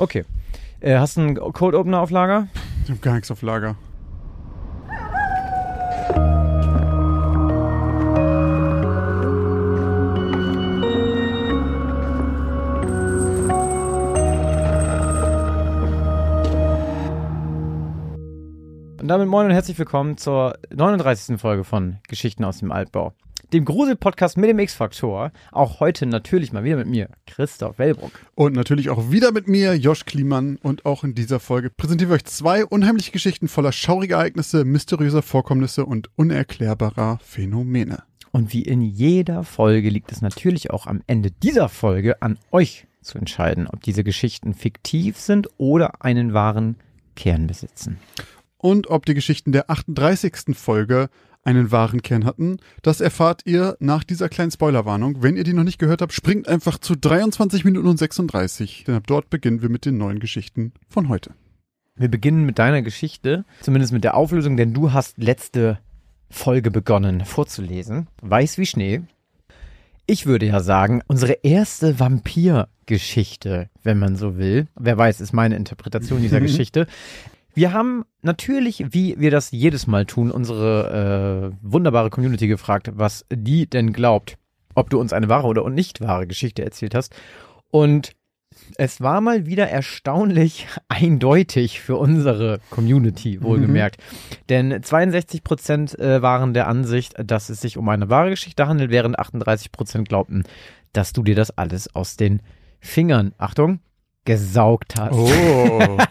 Okay. Äh, hast du einen Cold Opener auf Lager? Ich habe gar nichts auf Lager. Und damit moin und herzlich willkommen zur 39. Folge von Geschichten aus dem Altbau. Dem Grusel-Podcast mit dem X-Faktor. Auch heute natürlich mal wieder mit mir, Christoph Wellbrock. Und natürlich auch wieder mit mir, Josh Kliemann. Und auch in dieser Folge präsentieren wir euch zwei unheimliche Geschichten voller schauriger Ereignisse, mysteriöser Vorkommnisse und unerklärbarer Phänomene. Und wie in jeder Folge liegt es natürlich auch am Ende dieser Folge an euch zu entscheiden, ob diese Geschichten fiktiv sind oder einen wahren Kern besitzen. Und ob die Geschichten der 38. Folge einen wahren Kern hatten, das erfahrt ihr nach dieser kleinen Spoilerwarnung. Wenn ihr die noch nicht gehört habt, springt einfach zu 23 Minuten und 36, denn ab dort beginnen wir mit den neuen Geschichten von heute. Wir beginnen mit deiner Geschichte, zumindest mit der Auflösung, denn du hast letzte Folge begonnen vorzulesen. Weiß wie Schnee. Ich würde ja sagen, unsere erste Vampir-Geschichte, wenn man so will. Wer weiß, ist meine Interpretation dieser Geschichte. Wir haben natürlich, wie wir das jedes Mal tun, unsere äh, wunderbare Community gefragt, was die denn glaubt, ob du uns eine wahre oder nicht wahre Geschichte erzählt hast. Und es war mal wieder erstaunlich eindeutig für unsere Community, wohlgemerkt. Mhm. Denn 62 Prozent äh, waren der Ansicht, dass es sich um eine wahre Geschichte handelt, während 38 Prozent glaubten, dass du dir das alles aus den Fingern, Achtung, gesaugt hast. Oh.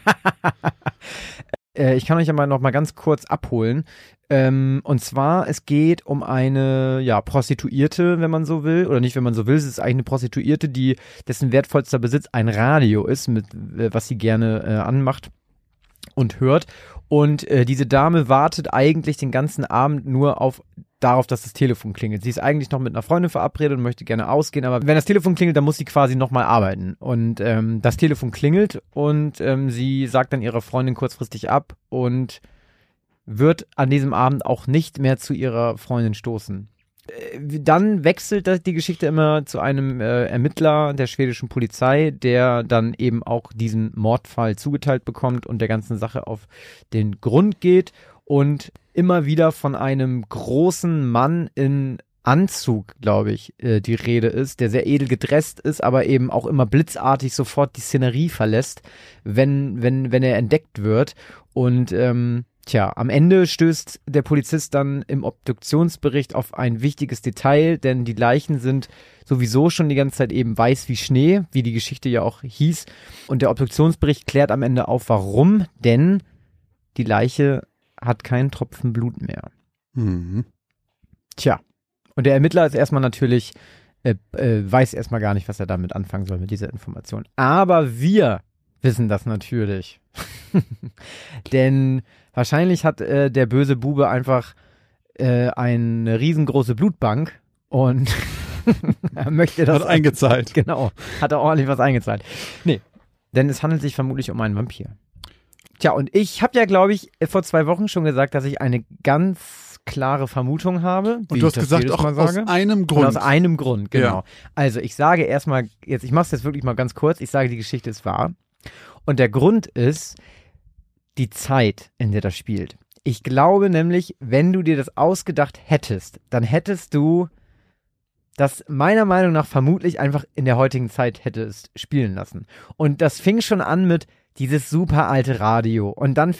Äh, ich kann euch ja mal noch mal ganz kurz abholen. Ähm, und zwar, es geht um eine ja, Prostituierte, wenn man so will, oder nicht, wenn man so will. Es ist eigentlich eine Prostituierte, die dessen wertvollster Besitz ein Radio ist, mit äh, was sie gerne äh, anmacht und hört. Und äh, diese Dame wartet eigentlich den ganzen Abend nur auf darauf, dass das Telefon klingelt. Sie ist eigentlich noch mit einer Freundin verabredet und möchte gerne ausgehen, aber wenn das Telefon klingelt, dann muss sie quasi nochmal arbeiten. Und ähm, das Telefon klingelt und ähm, sie sagt dann ihrer Freundin kurzfristig ab und wird an diesem Abend auch nicht mehr zu ihrer Freundin stoßen. Äh, dann wechselt die Geschichte immer zu einem äh, Ermittler der schwedischen Polizei, der dann eben auch diesen Mordfall zugeteilt bekommt und der ganzen Sache auf den Grund geht und immer wieder von einem großen Mann in Anzug, glaube ich, äh, die Rede ist, der sehr edel gedresst ist, aber eben auch immer blitzartig sofort die Szenerie verlässt, wenn, wenn, wenn er entdeckt wird. Und ähm, tja, am Ende stößt der Polizist dann im Obduktionsbericht auf ein wichtiges Detail, denn die Leichen sind sowieso schon die ganze Zeit eben weiß wie Schnee, wie die Geschichte ja auch hieß. Und der Obduktionsbericht klärt am Ende auf, warum, denn die Leiche hat keinen Tropfen Blut mehr. Mhm. Tja. Und der Ermittler ist erstmal natürlich, äh, äh, weiß erstmal gar nicht, was er damit anfangen soll mit dieser Information. Aber wir wissen das natürlich. Denn wahrscheinlich hat äh, der böse Bube einfach äh, eine riesengroße Blutbank und er möchte das. Hat eingezahlt. Genau. Hat er ordentlich was eingezahlt. Nee. Denn es handelt sich vermutlich um einen Vampir. Tja, und ich habe ja, glaube ich, vor zwei Wochen schon gesagt, dass ich eine ganz klare Vermutung habe. Und du hast gesagt, auch aus einem Grund. Und aus einem Grund, genau. Ja. Also ich sage erstmal, jetzt, ich mache es jetzt wirklich mal ganz kurz, ich sage, die Geschichte ist wahr. Und der Grund ist die Zeit, in der das spielt. Ich glaube nämlich, wenn du dir das ausgedacht hättest, dann hättest du das meiner Meinung nach vermutlich einfach in der heutigen Zeit hättest spielen lassen. Und das fing schon an mit, dieses super alte Radio und dann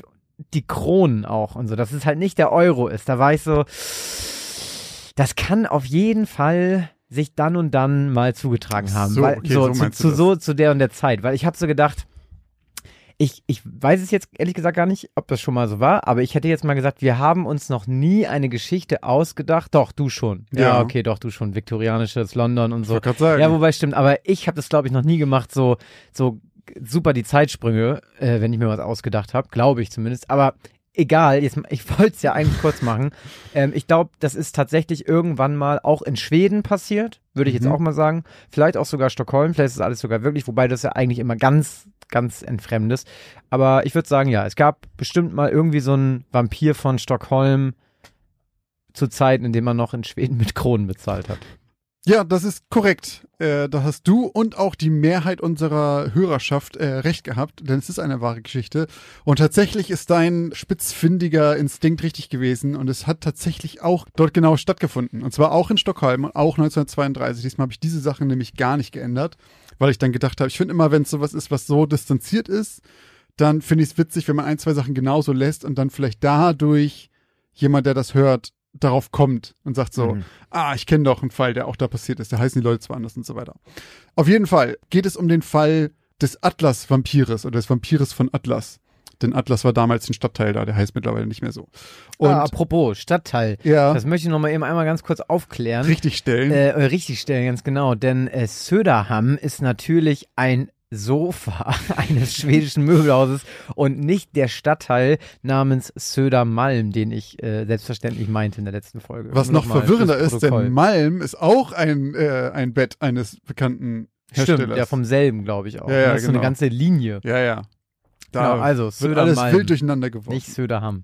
die Kronen auch und so, dass es halt nicht der Euro ist. Da war ich so, das kann auf jeden Fall sich dann und dann mal zugetragen haben. So, weil, okay, so, so zu, zu so zu der und der Zeit. Weil ich habe so gedacht, ich, ich weiß es jetzt ehrlich gesagt gar nicht, ob das schon mal so war, aber ich hätte jetzt mal gesagt, wir haben uns noch nie eine Geschichte ausgedacht. Doch, du schon. Ja, Ja. okay, doch, du schon. Viktorianisches London und Ich so. gerade sagen. Ja, wobei stimmt, aber ich habe das glaube ich noch nie gemacht, so so super die Zeitsprünge, äh, wenn ich mir was ausgedacht habe, glaube ich zumindest. Aber egal, jetzt, ich wollte es ja eigentlich kurz machen. Ähm, ich glaube, das ist tatsächlich irgendwann mal auch in Schweden passiert, würde ich jetzt Mhm. auch mal sagen. Vielleicht auch sogar Stockholm, vielleicht ist es alles sogar wirklich, wobei das ja eigentlich immer ganz, ganz entfremd ist. Aber ich würde sagen, ja, es gab bestimmt mal irgendwie so einen Vampir von Stockholm zu Zeiten, in denen man noch in Schweden mit Kronen bezahlt hat. Ja, das ist korrekt. Äh, da hast du und auch die Mehrheit unserer Hörerschaft äh, recht gehabt, denn es ist eine wahre Geschichte. Und tatsächlich ist dein spitzfindiger Instinkt richtig gewesen und es hat tatsächlich auch dort genau stattgefunden. Und zwar auch in Stockholm und auch 1932. Diesmal habe ich diese Sachen nämlich gar nicht geändert, weil ich dann gedacht habe, ich finde immer, wenn es sowas ist, was so distanziert ist, dann finde ich es witzig, wenn man ein, zwei Sachen genauso lässt und dann vielleicht dadurch jemand, der das hört, darauf kommt und sagt so, Mhm. ah, ich kenne doch einen Fall, der auch da passiert ist, da heißen die Leute zwar anders und so weiter. Auf jeden Fall geht es um den Fall des Atlas-Vampires oder des Vampires von Atlas. Denn Atlas war damals ein Stadtteil da, der heißt mittlerweile nicht mehr so. Und ah, apropos, Stadtteil. ja, Das möchte ich noch mal eben einmal ganz kurz aufklären. richtig stellen. Äh, äh, richtig stellen, ganz genau. Denn äh, Söderham ist natürlich ein Sofa eines schwedischen Möbelhauses und nicht der Stadtteil namens Södermalm, den ich äh, selbstverständlich meinte in der letzten Folge. Was noch noch verwirrender ist, denn Malm ist auch ein, äh, ein Bett eines bekannten Herstellers. Stimmt, der vom selben, glaube ich auch. Ja, ja, das ist so genau. eine ganze Linie. Ja, ja. Da Genau, also wird alles wild durcheinander geworfen. nicht Söderham.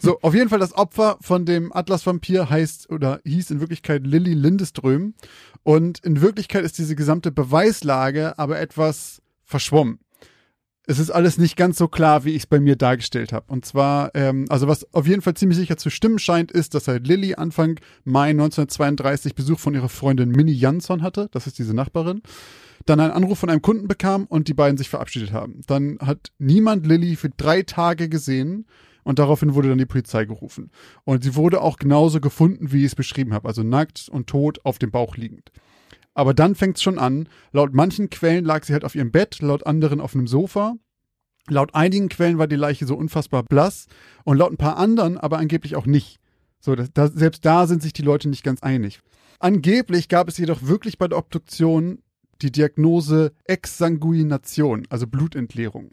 So, auf jeden Fall das Opfer von dem Atlas-Vampir heißt oder hieß in Wirklichkeit Lilly Lindeström. Und in Wirklichkeit ist diese gesamte Beweislage aber etwas verschwommen. Es ist alles nicht ganz so klar, wie ich es bei mir dargestellt habe. Und zwar, ähm, also was auf jeden Fall ziemlich sicher zu stimmen scheint, ist, dass halt Lilly Anfang Mai 1932 Besuch von ihrer Freundin Minnie Jansson hatte. Das ist diese Nachbarin. Dann einen Anruf von einem Kunden bekam und die beiden sich verabschiedet haben. Dann hat niemand Lilly für drei Tage gesehen und daraufhin wurde dann die Polizei gerufen. Und sie wurde auch genauso gefunden, wie ich es beschrieben habe, also nackt und tot auf dem Bauch liegend. Aber dann fängt es schon an. Laut manchen Quellen lag sie halt auf ihrem Bett, laut anderen auf einem Sofa. Laut einigen Quellen war die Leiche so unfassbar blass und laut ein paar anderen aber angeblich auch nicht. So, das, da, selbst da sind sich die Leute nicht ganz einig. Angeblich gab es jedoch wirklich bei der Obduktion die Diagnose Exsanguination, also Blutentleerung.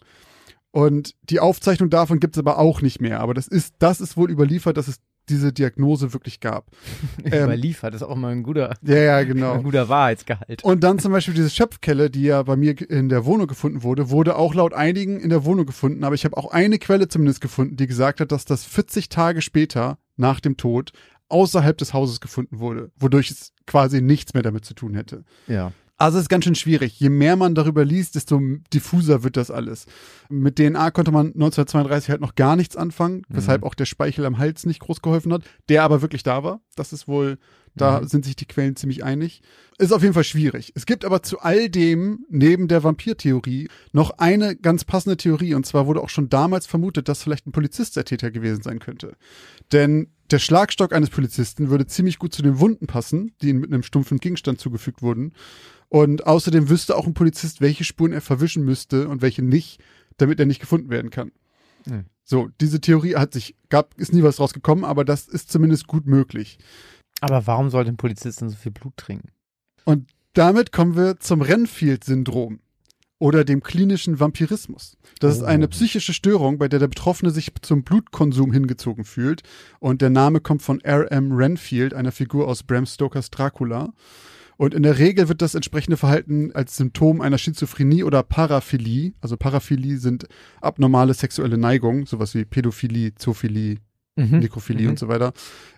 Und die Aufzeichnung davon gibt es aber auch nicht mehr. Aber das ist, das ist wohl überliefert, dass es diese Diagnose wirklich gab. Ähm, Überliefert, das ist auch mal ein guter, Ja, ja, ein genau. guter Wahrheitsgehalt. Und dann zum Beispiel diese Schöpfkelle, die ja bei mir in der Wohnung gefunden wurde, wurde auch laut einigen in der Wohnung gefunden. Aber ich habe auch eine Quelle zumindest gefunden, die gesagt hat, dass das 40 Tage später nach dem Tod außerhalb des Hauses gefunden wurde, wodurch es quasi nichts mehr damit zu tun hätte. Ja. Also es ist ganz schön schwierig. Je mehr man darüber liest, desto diffuser wird das alles. Mit DNA konnte man 1932 halt noch gar nichts anfangen, weshalb auch der Speichel am Hals nicht groß geholfen hat, der aber wirklich da war. Das ist wohl, da Mhm. sind sich die Quellen ziemlich einig. Ist auf jeden Fall schwierig. Es gibt aber zu all dem, neben der Vampirtheorie, noch eine ganz passende Theorie. Und zwar wurde auch schon damals vermutet, dass vielleicht ein Polizist der Täter gewesen sein könnte. Denn der Schlagstock eines Polizisten würde ziemlich gut zu den Wunden passen, die ihm mit einem stumpfen Gegenstand zugefügt wurden. Und außerdem wüsste auch ein Polizist, welche Spuren er verwischen müsste und welche nicht, damit er nicht gefunden werden kann. Mhm. So, diese Theorie hat sich, gab, ist nie was rausgekommen, aber das ist zumindest gut möglich. Aber warum sollte ein Polizist denn so viel Blut trinken? Und damit kommen wir zum Renfield-Syndrom oder dem klinischen Vampirismus. Das ist Oh. eine psychische Störung, bei der der Betroffene sich zum Blutkonsum hingezogen fühlt. Und der Name kommt von R.M. Renfield, einer Figur aus Bram Stokers Dracula. Und in der Regel wird das entsprechende Verhalten als Symptom einer Schizophrenie oder Paraphilie, also Paraphilie sind abnormale sexuelle Neigungen, sowas wie Pädophilie, Zoophilie, Mhm. Nekrophilie Mhm. und so weiter.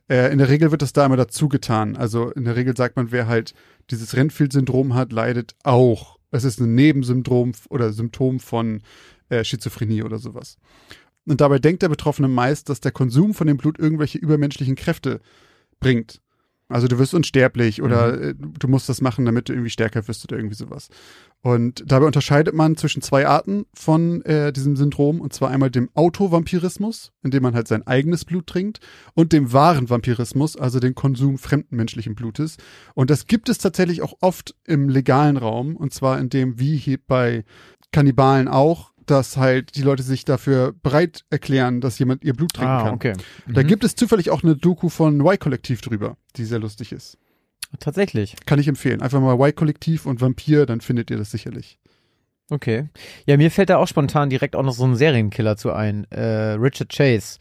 Äh, in der Regel wird das da immer dazu getan. Also in der Regel sagt man, wer halt dieses Renfield-Syndrom hat, leidet auch. Es ist ein Nebensyndrom oder Symptom von äh, Schizophrenie oder sowas. Und dabei denkt der Betroffene meist, dass der Konsum von dem Blut irgendwelche übermenschlichen Kräfte bringt. Also du wirst unsterblich oder äh, du musst das machen, damit du irgendwie stärker wirst oder irgendwie sowas. Und dabei unterscheidet man zwischen zwei Arten von äh, diesem Syndrom, und zwar einmal dem Autovampirismus, indem man halt sein eigenes Blut trinkt, und dem wahren Vampirismus, also den Konsum fremden menschlichen Blutes. Und das gibt es tatsächlich auch oft im legalen Raum, und zwar in dem, wie hier bei Kannibalen auch, dass halt die Leute sich dafür bereit erklären, dass jemand ihr Blut trinken Ah, kann. okay. Da Mhm. gibt es zufällig auch eine Doku von Y-Kollektiv drüber, die sehr lustig ist. Tatsächlich. Kann ich empfehlen. Einfach mal Y-Kollektiv und Vampir, dann findet ihr das sicherlich. Okay. Ja, mir fällt da auch spontan direkt auch noch so ein Serienkiller zu ein. Äh, Richard Chase.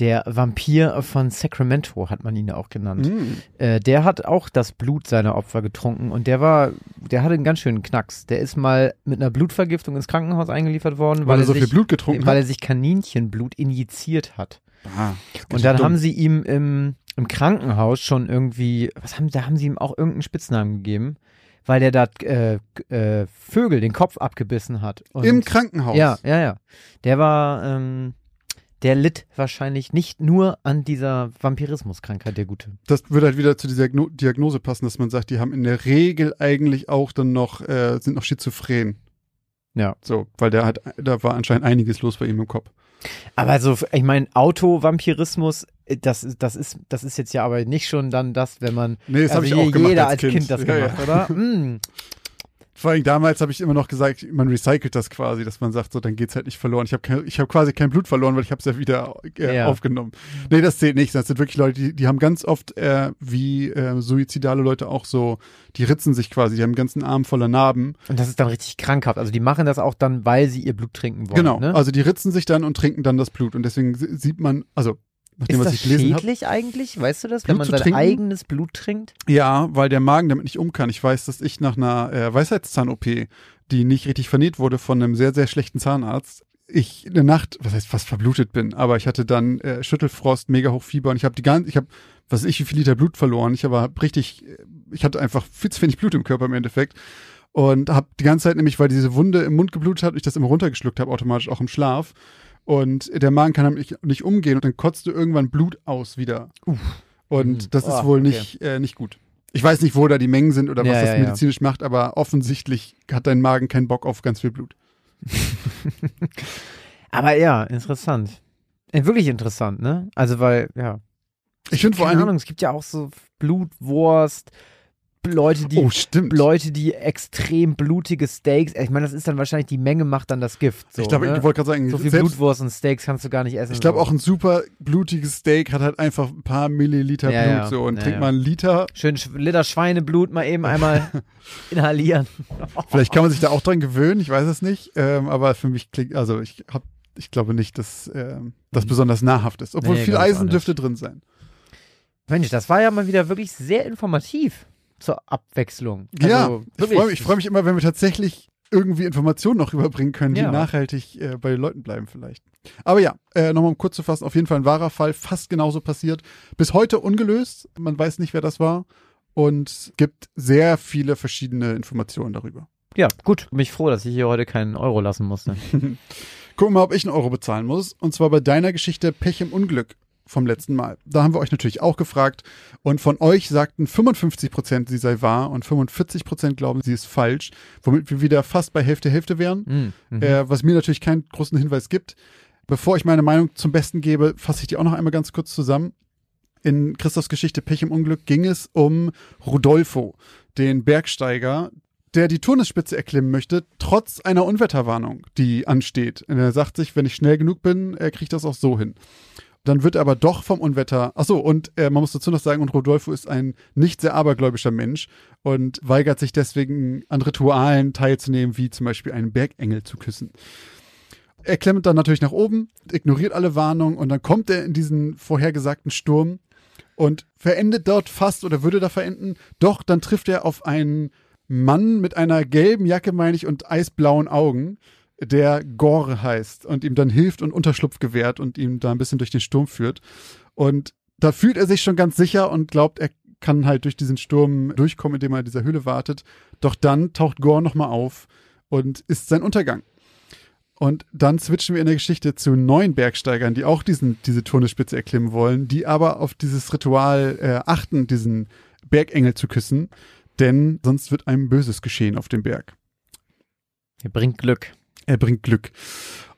Der Vampir von Sacramento hat man ihn ja auch genannt. Mm. Äh, der hat auch das Blut seiner Opfer getrunken und der war, der hatte einen ganz schönen Knacks. Der ist mal mit einer Blutvergiftung ins Krankenhaus eingeliefert worden, Weil, weil, er so sich, viel Blut getrunken weil hat. er sich Kaninchenblut injiziert hat. Ah, Und dann dumm. haben sie ihm im, im Krankenhaus schon irgendwie, was haben, da haben sie ihm auch irgendeinen Spitznamen gegeben, weil der da äh, äh, Vögel den Kopf abgebissen hat. Und Im Krankenhaus. Ja, ja, ja. Der war, ähm, der litt wahrscheinlich nicht nur an dieser Vampirismuskrankheit, der Gute. Das würde halt wieder zu dieser Gno- Diagnose passen, dass man sagt, die haben in der Regel eigentlich auch dann noch, äh, sind noch schizophren. Ja. So, weil der hat, da war anscheinend einiges los bei ihm im Kopf. Aber so, ich meine, Autovampirismus, äh, das, ist- das, ist, das ist jetzt ja aber nicht schon dann das, wenn man. Nee, das habe also ich auch gemacht Jeder als als Kind, das Ja, ja. gemacht, oder? Mm. Vor allem damals habe ich immer noch gesagt, man recycelt das quasi, dass man sagt, so, dann geht's halt nicht verloren. Ich habe ich habe quasi kein Blut verloren, weil ich habe es ja wieder äh, Ja. aufgenommen. Nee, das zählt nicht. Das sind wirklich Leute, die, die haben ganz oft, äh, wie äh, suizidale Leute auch so, die ritzen sich quasi, die haben einen ganzen Arm voller Narben. Und das ist dann richtig krankhaft. Also die machen das auch dann, weil sie ihr Blut trinken wollen. genau. Ne? Also die ritzen sich dann und trinken dann das Blut. Und deswegen si- sieht man, also nachdem ist das schädlich eigentlich? Weißt du das? wenn Blut man zu sein trinken? eigenes Blut trinkt? Ja, weil der Magen damit nicht um kann. Ich weiß, dass ich nach einer äh, Weisheitszahn-OP, die nicht richtig vernäht wurde von einem sehr, sehr schlechten Zahnarzt, ich eine Nacht, was heißt fast verblutet bin, aber ich hatte dann äh, Schüttelfrost, mega hoch Fieber und ich habe die ganze, ich habe, was weiß ich, wie viel Liter Blut verloren. Ich war richtig, äh, ich hatte einfach viel zu wenig Blut im Körper im Endeffekt und habe die ganze Zeit nämlich, weil diese Wunde im Mund geblutet hat, ich das immer runtergeschluckt habe, automatisch auch im Schlaf. Und der Magen kann damit nicht, umgehen und dann kotzt du irgendwann Blut aus wieder. Und Mhm. das ist Oh, wohl okay. nicht, äh, nicht gut. Ich weiß nicht, wo da die Mengen sind oder was Ja, das ja, medizinisch macht, aber offensichtlich hat dein Magen keinen Bock auf ganz viel Blut. Aber ja, interessant. Äh, wirklich interessant, ne? Also weil, ja. Ich finde vor Keine allem. Ahnung, es gibt ja auch so Blutwurst, Leute, die Oh. Leute, die extrem blutige Steaks, ich meine, das ist dann wahrscheinlich die Menge macht dann das Gift. So, ich glaube, ne? ich wollte gerade sagen, so viel selbst, Blutwurst und Steaks kannst du gar nicht essen. ich glaube so. auch ein super blutiges Steak hat halt einfach ein paar Milliliter Ja, Blut ja. so und Ja, trinkt mal einen Liter. Schön Sch- Liter Schweineblut mal eben einmal inhalieren. Vielleicht kann man sich da auch dran gewöhnen, ich weiß es nicht. Ähm, aber für mich klingt, also ich hab, ich glaube nicht, dass ähm, das Mhm. besonders nahrhaft ist. Obwohl Nee, viel Eisen dürfte drin sein. Mensch, das war ja mal wieder wirklich sehr informativ zur Abwechslung. ja, Also, ich wirklich. freue mich, ich freu mich immer, wenn wir tatsächlich irgendwie Informationen noch rüberbringen können, die Ja. nachhaltig äh, bei den Leuten bleiben vielleicht. Aber ja, äh, nochmal um kurz zu fassen, auf jeden Fall ein wahrer Fall, fast genauso passiert. Bis heute ungelöst, man weiß nicht, wer das war und gibt sehr viele verschiedene Informationen darüber. Ja, gut. Bin ich froh, dass ich hier heute keinen Euro lassen musste. Gucken wir mal, ob ich einen Euro bezahlen muss. Und zwar bei deiner Geschichte Pech im Unglück vom letzten Mal. Da haben wir euch natürlich auch gefragt. Und von euch sagten 55 Prozent, sie sei wahr und 45 Prozent glauben, sie ist falsch. Womit wir wieder fast bei Hälfte Hälfte wären. Hm, mhm. Äh, was mir natürlich keinen großen Hinweis gibt. Bevor ich meine Meinung zum Besten gebe, fasse ich die auch noch einmal ganz kurz zusammen. In Christophs Geschichte Pech im Unglück ging es um Rodolfo, den Bergsteiger, der die Turnesspitze erklimmen möchte, trotz einer Unwetterwarnung, die ansteht. Und er sagt sich, wenn ich schnell genug bin, kriege ich das auch so hin. Dann wird er aber doch vom Unwetter. Ach so, und äh, man muss dazu noch sagen, und Rodolfo ist ein nicht sehr abergläubischer Mensch und weigert sich deswegen an Ritualen teilzunehmen, wie zum Beispiel einen Bergengel zu küssen. Er klemmt dann natürlich nach oben, ignoriert alle Warnungen und dann kommt er in diesen vorhergesagten Sturm und verendet dort fast oder würde da verenden. Doch dann trifft er auf einen Mann mit einer gelben Jacke, meine ich, und eisblauen Augen, der Gore heißt und ihm dann hilft und Unterschlupf gewährt und ihm da ein bisschen durch den Sturm führt. Und da fühlt er sich schon ganz sicher und glaubt, er kann halt durch diesen Sturm durchkommen, indem er in dieser Höhle wartet. Doch dann taucht Gore nochmal auf und ist sein Untergang. Und dann switchen wir in der Geschichte zu neuen Bergsteigern, die auch diesen, diese Turnespitze erklimmen wollen, die aber auf dieses Ritual äh, achten, diesen Bergengel zu küssen, denn sonst wird einem Böses geschehen auf dem Berg. Ihr bringt Glück. Er bringt Glück.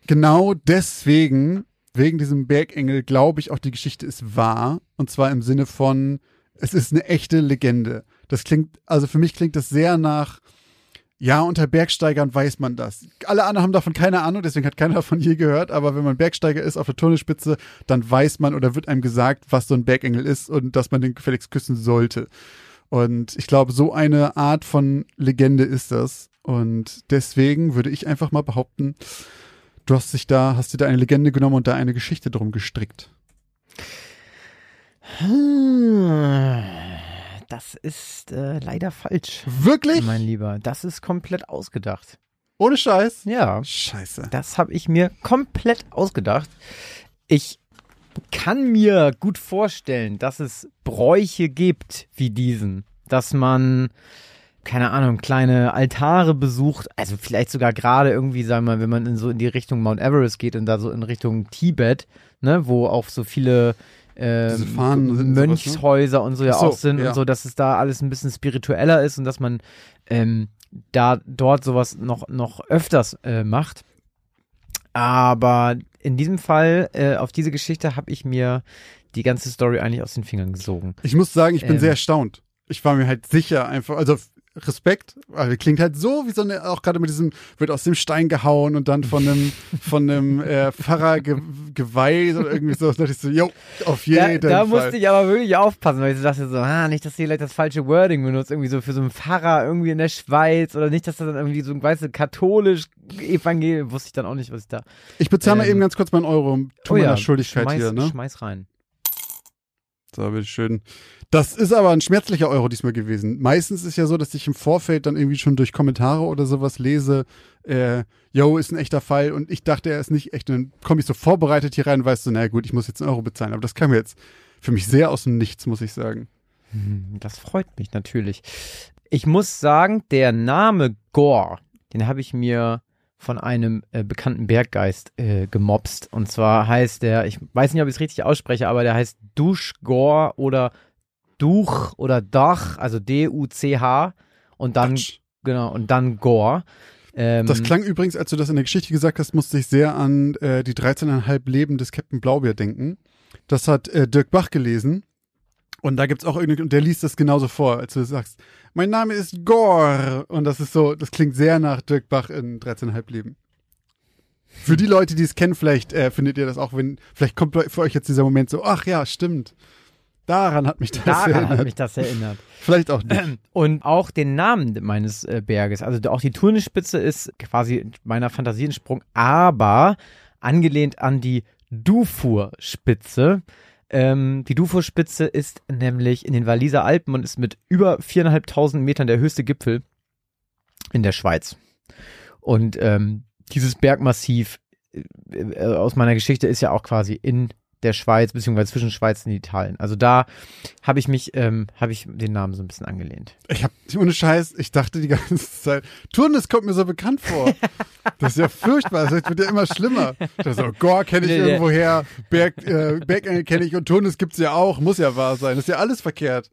Genau deswegen, wegen diesem Bergengel, glaube ich, auch die Geschichte ist wahr. Und zwar im Sinne von, es ist eine echte Legende. Das klingt, also für mich klingt das sehr nach, ja, unter Bergsteigern weiß man das. Alle anderen haben davon keine Ahnung, deswegen hat keiner davon je gehört. Aber wenn man Bergsteiger ist auf der Turnespitze, dann weiß man oder wird einem gesagt, was so ein Bergengel ist und dass man den gefälligst küssen sollte. Und ich glaube, so eine Art von Legende ist das. Und deswegen würde ich einfach mal behaupten, du hast dich da, hast dir da eine Legende genommen und da eine Geschichte drum gestrickt. Das ist äh, leider falsch, Wirklich? mein Lieber. Das ist komplett ausgedacht. Ohne Scheiß? Ja, Scheiße. das habe ich mir komplett ausgedacht. Ich kann mir gut vorstellen, dass es Bräuche gibt wie diesen, dass man keine Ahnung, kleine Altare besucht, also vielleicht sogar gerade irgendwie, sagen wir mal, wenn man in so in die Richtung Mount Everest geht und da so in Richtung Tibet, ne, wo auch so viele äh? Mönchshäuser und so ja so, auch sind ja. und so, dass es da alles ein bisschen spiritueller ist und dass man ähm, da dort sowas noch, noch öfters äh, macht. Aber in diesem Fall, äh, auf diese Geschichte habe ich mir die ganze Story eigentlich aus den Fingern gesogen. Ich muss sagen, ich bin Ähm. sehr erstaunt. Ich war mir halt sicher einfach, also Respekt, weil klingt halt so wie so eine, auch gerade mit diesem, wird aus dem Stein gehauen und dann von einem, von einem äh, Pfarrer ge, geweiht oder irgendwie so. Da dachte ich so, jo, auf Da, jeden da Fall. musste ich aber wirklich aufpassen, weil ich so dachte so, ah, nicht, dass sie vielleicht das falsche Wording benutzt, irgendwie so für so einen Pfarrer irgendwie in der Schweiz oder nicht, dass das dann irgendwie so ein, weißt du, katholisch, evangelisch, wusste ich dann auch nicht, was ich da. Ich bezahle mal Ähm, eben ganz kurz meinen Euro um tu Oh meiner Schuldigkeit schmeiß, hier, ne? Schmeiß rein. So, bitteschön. Das ist aber ein schmerzlicher Euro diesmal gewesen. Meistens ist ja so, dass ich im Vorfeld dann irgendwie schon durch Kommentare oder sowas lese, äh, yo, ist ein echter Fall und ich dachte, er ist nicht echt. Und dann komme ich so vorbereitet hier rein und weiß so, na gut, ich muss jetzt einen Euro bezahlen. Aber das kam jetzt für mich sehr aus dem Nichts, muss ich sagen. Hm, Das freut mich natürlich. Ich muss sagen, der Name Gore, den habe ich mir von einem äh, bekannten Berggeist äh, gemobst. Und zwar heißt der, ich weiß nicht, ob ich es richtig ausspreche, aber der heißt Dusch Gore oder Duch oder Dach, also D-U-C-H und dann, Quatsch. genau, und dann Gore. Ähm, Das klang übrigens, als du das in der Geschichte gesagt hast, musste ich sehr an äh, die 13,5 Leben des Captain Blaubeer denken. Das hat äh, Dirk Bach gelesen. Und da gibt's auch irgendwie, und der liest das genauso vor, als du sagst, mein Name ist Gore. Und das ist so, das klingt sehr nach Dirk Bach in 13,5 Leben. Für die Leute, die es kennen, vielleicht äh, findet ihr das auch, wenn, vielleicht kommt für euch jetzt dieser Moment so, ach ja, stimmt. Daran hat mich das daran erinnert. hat mich das erinnert. vielleicht auch nicht. Und auch den Namen meines äh, Berges. Also auch die Turnispitze ist quasi meiner Fantasie entsprungen, aber angelehnt an die Dufour-Spitze. Ähm, die Dufour-Spitze ist nämlich in den Walliser Alpen und ist mit über viereinhalbtausend Metern der höchste Gipfel in der Schweiz. Und ähm, dieses Bergmassiv äh, äh, aus meiner Geschichte ist ja auch quasi in der Schweiz, beziehungsweise zwischen Schweiz und Italien. Also da habe ich mich, ähm, habe ich den Namen so ein bisschen angelehnt. Ich hab, ohne Scheiß, ich dachte die ganze Zeit, Turnes kommt mir so bekannt vor. Das ist ja furchtbar, das wird ja immer schlimmer. Das so, Gore kenne ich nee. irgendwoher, Berg, äh, Bergengel kenne ich und Turnes gibt's ja auch, muss ja wahr sein. Das ist ja alles verkehrt.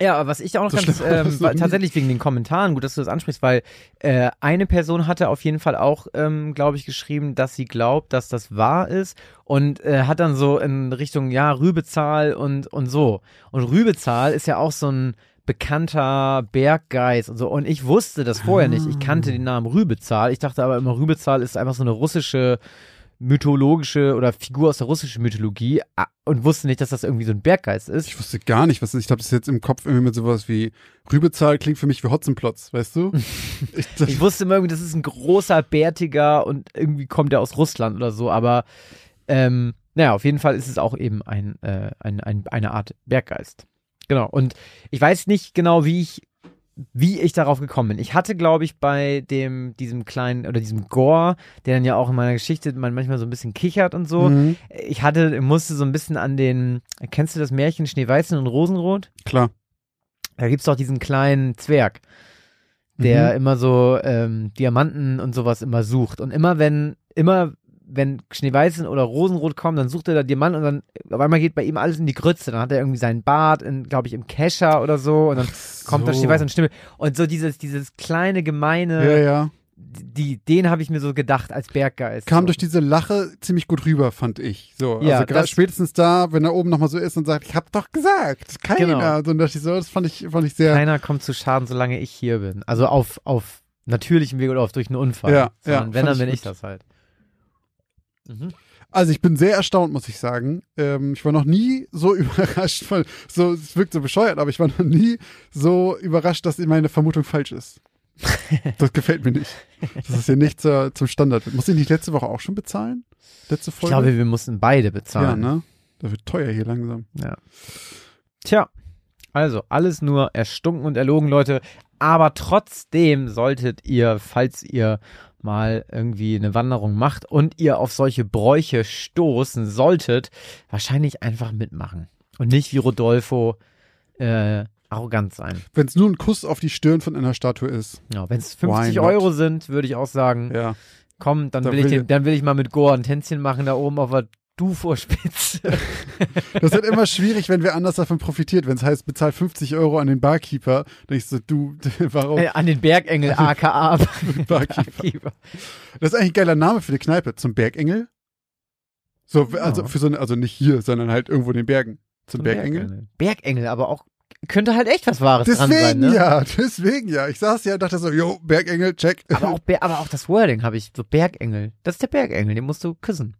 Ja, aber was ich auch noch So ganz, ähm, tatsächlich wegen den Kommentaren, gut, dass du das ansprichst, weil äh, eine Person hatte auf jeden Fall auch, ähm, glaube ich, geschrieben, dass sie glaubt, dass das wahr ist und äh, hat dann so in Richtung, ja, Rübezahl und, und so. Und Rübezahl ist ja auch so ein bekannter Berggeist und so. Und ich wusste das vorher nicht. Ich kannte den Namen Rübezahl. Ich dachte aber immer, Rübezahl ist einfach so eine russische mythologische oder Figur aus der russischen Mythologie ah, und wusste nicht, dass das irgendwie so ein Berggeist ist. Ich wusste gar nicht, was das ist. Ich habe das jetzt im Kopf irgendwie mit sowas wie Rübezahl klingt für mich wie Hotzenplotz, weißt du? Ich, Ich wusste immer irgendwie, das ist ein großer, bärtiger und irgendwie kommt er aus Russland oder so, aber ähm, naja, auf jeden Fall ist es auch eben ein, äh, ein, ein, eine Art Berggeist. Genau. Und ich weiß nicht genau, wie ich, wie ich darauf gekommen bin. Ich hatte, glaube ich, bei dem, diesem kleinen oder diesem Gore, der dann ja auch in meiner Geschichte man manchmal so ein bisschen kichert und so. Mhm, Ich hatte, musste so ein bisschen an den, kennst du das Märchen Schneeweißen und Rosenrot? klar. Da gibt's doch diesen kleinen Zwerg, der Mhm. immer so ähm, Diamanten und sowas immer sucht. Und immer wenn, immer wenn Schneeweißen oder Rosenrot kommen, dann sucht er da Diamanten und dann auf einmal geht bei ihm alles in die Grütze. Dann hat er irgendwie seinen Bart, glaube ich, im Kescher oder so und dann kommt da so. Schneeweißen und Stimme. Und so dieses, dieses kleine, gemeine, Ja, ja. die, den habe ich mir so gedacht als Berggeist. Kam so. durch diese Lache ziemlich gut rüber, fand ich. So, Ja, also gerade das- spätestens da, wenn er oben nochmal so ist und sagt, ich hab doch gesagt, keiner. Genau. So, und ich so, das fand ich, fand ich sehr. Keiner kommt zu Schaden, solange ich hier bin. Also auf, auf natürlichem Weg oder auf durch einen Unfall. Ja, Sondern ja, wenn, dann bin ich ich das halt. Mhm. Also ich bin sehr erstaunt, muss ich sagen. Ähm, ich war noch nie so überrascht von, so, es wirkt so bescheuert, aber ich war noch nie so überrascht, dass meine Vermutung falsch ist. Das gefällt mir nicht. Dass es hier nicht zur, zum Standard. Muss ich nicht letzte Woche auch schon bezahlen? Letzte Ich Folge? glaube, wir mussten beide ja, bezahlen. ne? Das wird teuer hier langsam. Tja, also alles nur erstunken und erlogen, Leute. Aber trotzdem solltet ihr, falls ihr mal irgendwie eine Wanderung macht und ihr auf solche Bräuche stoßen solltet, wahrscheinlich einfach mitmachen. Und nicht wie Rodolfo äh, arrogant sein. Wenn es nur ein Kuss auf die Stirn von einer Statue ist. Ja, wenn es Why 50 not? Euro sind, würde ich auch sagen, Ja. komm, dann Da will, ich den, dann will ich mal mit Gore ein Tänzchen machen da oben auf der Dufour-Spitze. Das wird immer schwierig, wenn wer anders davon profitiert. Wenn es heißt, bezahl 50 Euro an den Barkeeper, dann ich so, du, warum? äh, an den Bergengel, aka Barkeeper. Das ist eigentlich ein geiler Name für die Kneipe. Zum Bergengel? So, Ja. also für so eine, also nicht hier, sondern halt irgendwo in den Bergen. Zum, Bergengel? Bergengel, aber auch könnte halt echt was Wahres dran Deswegen sein, ne? ja, deswegen ja. Ich saß ja und dachte so, jo, Bergengel, check. Aber auch, Ber- aber auch das Wording habe ich, so Bergengel. Das ist der Bergengel, den musst du küssen.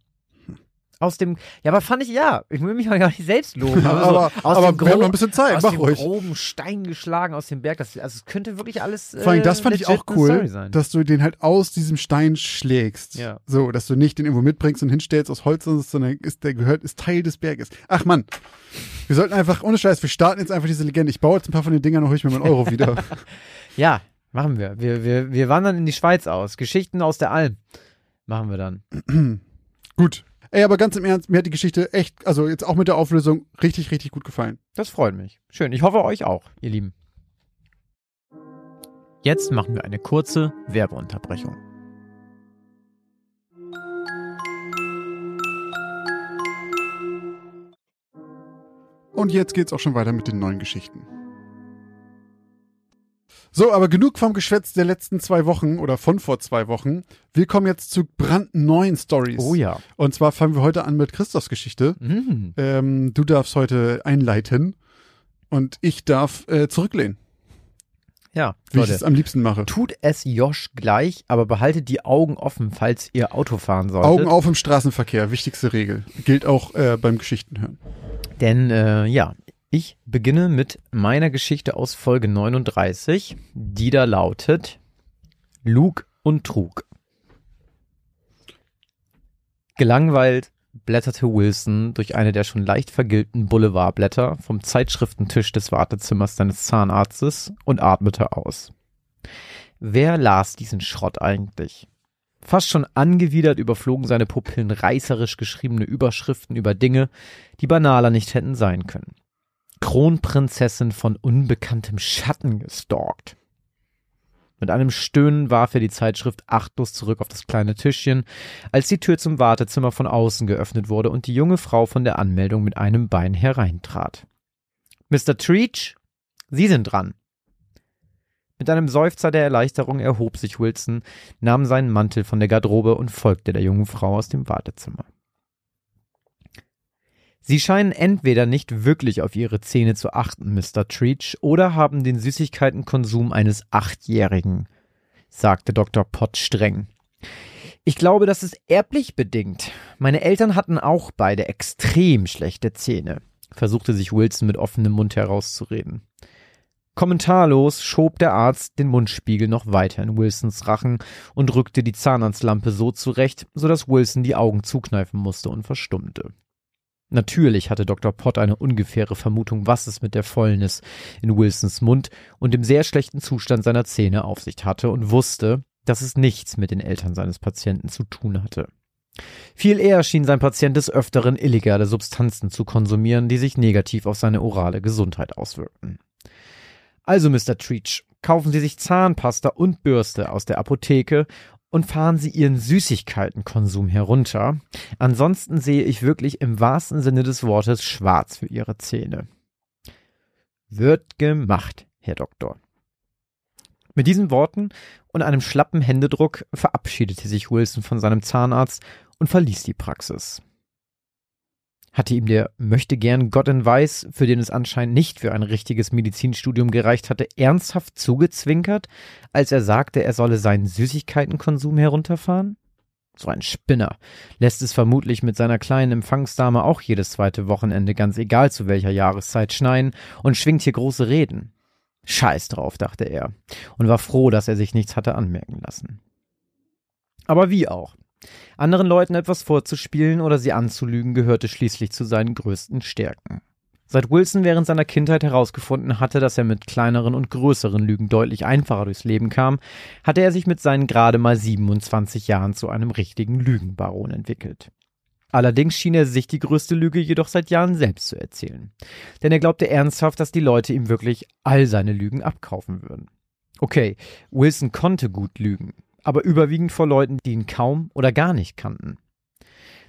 Aus dem, ja, aber fand ich, ja, ich will mich mal gar nicht selbst loben. Aber, aber so, aus aber dem wir haben noch ein bisschen Zeit, aus mach dem ruhig. groben Stein geschlagen aus dem Berg. Das, also es könnte wirklich alles. Vor allem, äh, das fand ich auch cool, dass du den halt aus diesem Stein schlägst. Ja. So, dass du nicht den irgendwo mitbringst und hinstellst aus Holz, sondern ist, der gehört, ist Teil des Berges. Ach Mann, wir sollten einfach, ohne Scheiß, wir starten jetzt einfach diese Legende. Ich baue jetzt ein paar von den Dingern und hole ich mir meinen Euro wieder. Ja, machen wir. wir. Wir wir wandern in die Schweiz aus. Geschichten aus der Alm. Machen wir dann. gut. Ey, aber ganz im Ernst, mir hat die Geschichte echt, also jetzt auch mit der Auflösung, richtig, richtig gut gefallen. Das freut mich. Schön. Ich hoffe euch auch, ihr Lieben. Jetzt machen wir eine kurze Werbeunterbrechung. Und jetzt geht's auch schon weiter mit den neuen Geschichten. So, aber genug vom Geschwätz der letzten zwei Wochen oder von vor zwei Wochen. Wir kommen jetzt zu brandneuen Stories. Oh ja. Und zwar fangen wir heute an mit Christophs Geschichte. Mhm. Ähm, du darfst heute einleiten und ich darf äh, zurücklehnen, Ja, wie ich Leute. es am liebsten mache. Tut es Josh gleich, aber behaltet die Augen offen, falls ihr Auto fahren solltet. Augen auf im Straßenverkehr, wichtigste Regel. Gilt auch äh, beim Geschichtenhören. Denn äh, ja, ich beginne mit meiner Geschichte aus Folge 39, die da lautet Lug und Trug. Gelangweilt blätterte Wilson durch eine der schon leicht vergilbten Boulevardblätter vom Zeitschriftentisch des Wartezimmers seines Zahnarztes und atmete aus. Wer las diesen Schrott eigentlich? Fast schon angewidert überflogen seine Pupillen reißerisch geschriebene Überschriften über Dinge, die banaler nicht hätten sein können. Kronprinzessin von unbekanntem Schatten gestalkt. Mit einem Stöhnen warf er die Zeitschrift achtlos zurück auf das kleine Tischchen, als die Tür zum Wartezimmer von außen geöffnet wurde und die junge Frau von der Anmeldung mit einem Bein hereintrat. Mr. Treach, Sie sind dran. Mit einem Seufzer der Erleichterung erhob sich Wilson, nahm seinen Mantel von der Garderobe und folgte der jungen Frau aus dem Wartezimmer. Sie scheinen entweder nicht wirklich auf ihre Zähne zu achten, Mr. Treach, oder haben den Süßigkeitenkonsum eines Achtjährigen, sagte Dr. Pott streng. Ich glaube, das ist erblich bedingt. Meine Eltern hatten auch beide extrem schlechte Zähne, versuchte sich Wilson mit offenem Mund herauszureden. Kommentarlos schob der Arzt den Mundspiegel noch weiter in Wilsons Rachen und rückte die Zahnarztlampe so zurecht, so dass Wilson die Augen zukneifen musste und verstummte. Natürlich hatte Dr. Pott eine ungefähre Vermutung, was es mit der Fäulnis in Wilsons Mund und dem sehr schlechten Zustand seiner Zähne auf sich hatte und wusste, dass es nichts mit den Eltern seines Patienten zu tun hatte. Viel eher schien sein Patient des Öfteren illegale Substanzen zu konsumieren, die sich negativ auf seine orale Gesundheit auswirkten. Also, Mr. Treach, kaufen Sie sich Zahnpasta und Bürste aus der Apotheke und fahren Sie Ihren Süßigkeitenkonsum herunter. Ansonsten sehe ich wirklich im wahrsten Sinne des Wortes schwarz für Ihre Zähne. Wird gemacht, Herr Doktor. Mit diesen Worten und einem schlappen Händedruck verabschiedete sich Wilson von seinem Zahnarzt und verließ die Praxis. Hatte ihm der möchte gern Gott in Weiß, für den es anscheinend nicht für ein richtiges Medizinstudium gereicht hatte, ernsthaft zugezwinkert, als er sagte, er solle seinen Süßigkeitenkonsum herunterfahren? So ein Spinner. Lässt es vermutlich mit seiner kleinen Empfangsdame auch jedes zweite Wochenende, ganz egal zu welcher Jahreszeit, schneien und schwingt hier große Reden. Scheiß drauf, dachte er, und war froh, dass er sich nichts hatte anmerken lassen. Aber wie auch. Anderen Leuten etwas vorzuspielen oder sie anzulügen gehörte schließlich zu seinen größten Stärken. Seit Wilson während seiner Kindheit herausgefunden hatte, dass er mit kleineren und größeren Lügen deutlich einfacher durchs Leben kam, hatte er sich mit seinen gerade mal 27 Jahren zu einem richtigen Lügenbaron entwickelt. Allerdings schien er sich die größte Lüge jedoch seit Jahren selbst zu erzählen. Denn er glaubte ernsthaft, dass die Leute ihm wirklich all seine Lügen abkaufen würden. Okay, Wilson konnte gut lügen, aber überwiegend vor Leuten, die ihn kaum oder gar nicht kannten.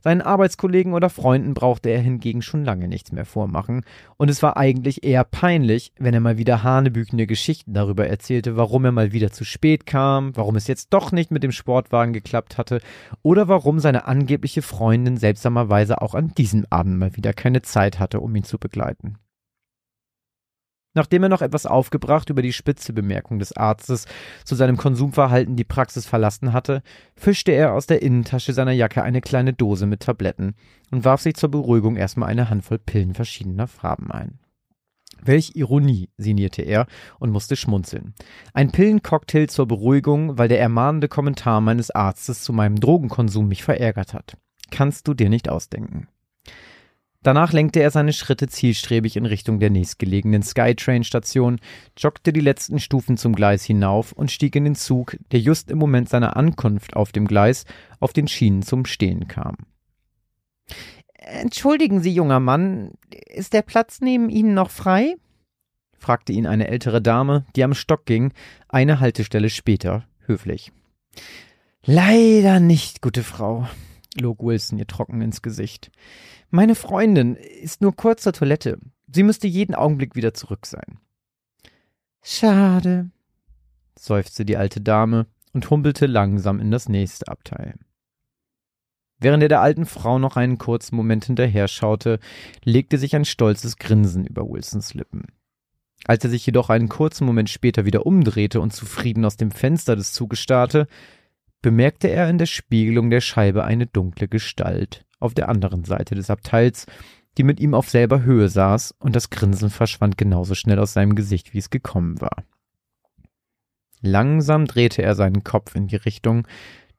Seinen Arbeitskollegen oder Freunden brauchte er hingegen schon lange nichts mehr vormachen, und es war eigentlich eher peinlich, wenn er mal wieder hanebüchende Geschichten darüber erzählte, warum er mal wieder zu spät kam, warum es jetzt doch nicht mit dem Sportwagen geklappt hatte oder warum seine angebliche Freundin seltsamerweise auch an diesem Abend mal wieder keine Zeit hatte, um ihn zu begleiten. Nachdem er noch etwas aufgebracht über die spitze Bemerkung des Arztes zu seinem Konsumverhalten die Praxis verlassen hatte, fischte er aus der Innentasche seiner Jacke eine kleine Dose mit Tabletten und warf sich zur Beruhigung erstmal eine Handvoll Pillen verschiedener Farben ein. Welch Ironie, sinnierte er und musste schmunzeln. Ein Pillencocktail zur Beruhigung, weil der ermahnende Kommentar meines Arztes zu meinem Drogenkonsum mich verärgert hat. Kannst du dir nicht ausdenken. Danach lenkte er seine Schritte zielstrebig in Richtung der nächstgelegenen Skytrain-Station, joggte die letzten Stufen zum Gleis hinauf und stieg in den Zug, der just im Moment seiner Ankunft auf dem Gleis auf den Schienen zum Stehen kam. Entschuldigen Sie, junger Mann, ist der Platz neben Ihnen noch frei? fragte ihn eine ältere Dame, die am Stock ging, eine Haltestelle später, höflich. Leider nicht, gute Frau, log Wilson ihr trocken ins Gesicht. Meine Freundin ist nur kurz zur Toilette. Sie müsste jeden Augenblick wieder zurück sein. Schade, seufzte die alte Dame und humpelte langsam in das nächste Abteil. Während er der alten Frau noch einen kurzen Moment hinterher schaute, legte sich ein stolzes Grinsen über Wilsons Lippen. Als er sich jedoch einen kurzen Moment später wieder umdrehte und zufrieden aus dem Fenster des Zuges starrte, bemerkte er in der Spiegelung der Scheibe eine dunkle Gestalt auf der anderen Seite des Abteils, die mit ihm auf selber Höhe saß, und das Grinsen verschwand genauso schnell aus seinem Gesicht, wie es gekommen war. Langsam drehte er seinen Kopf in die Richtung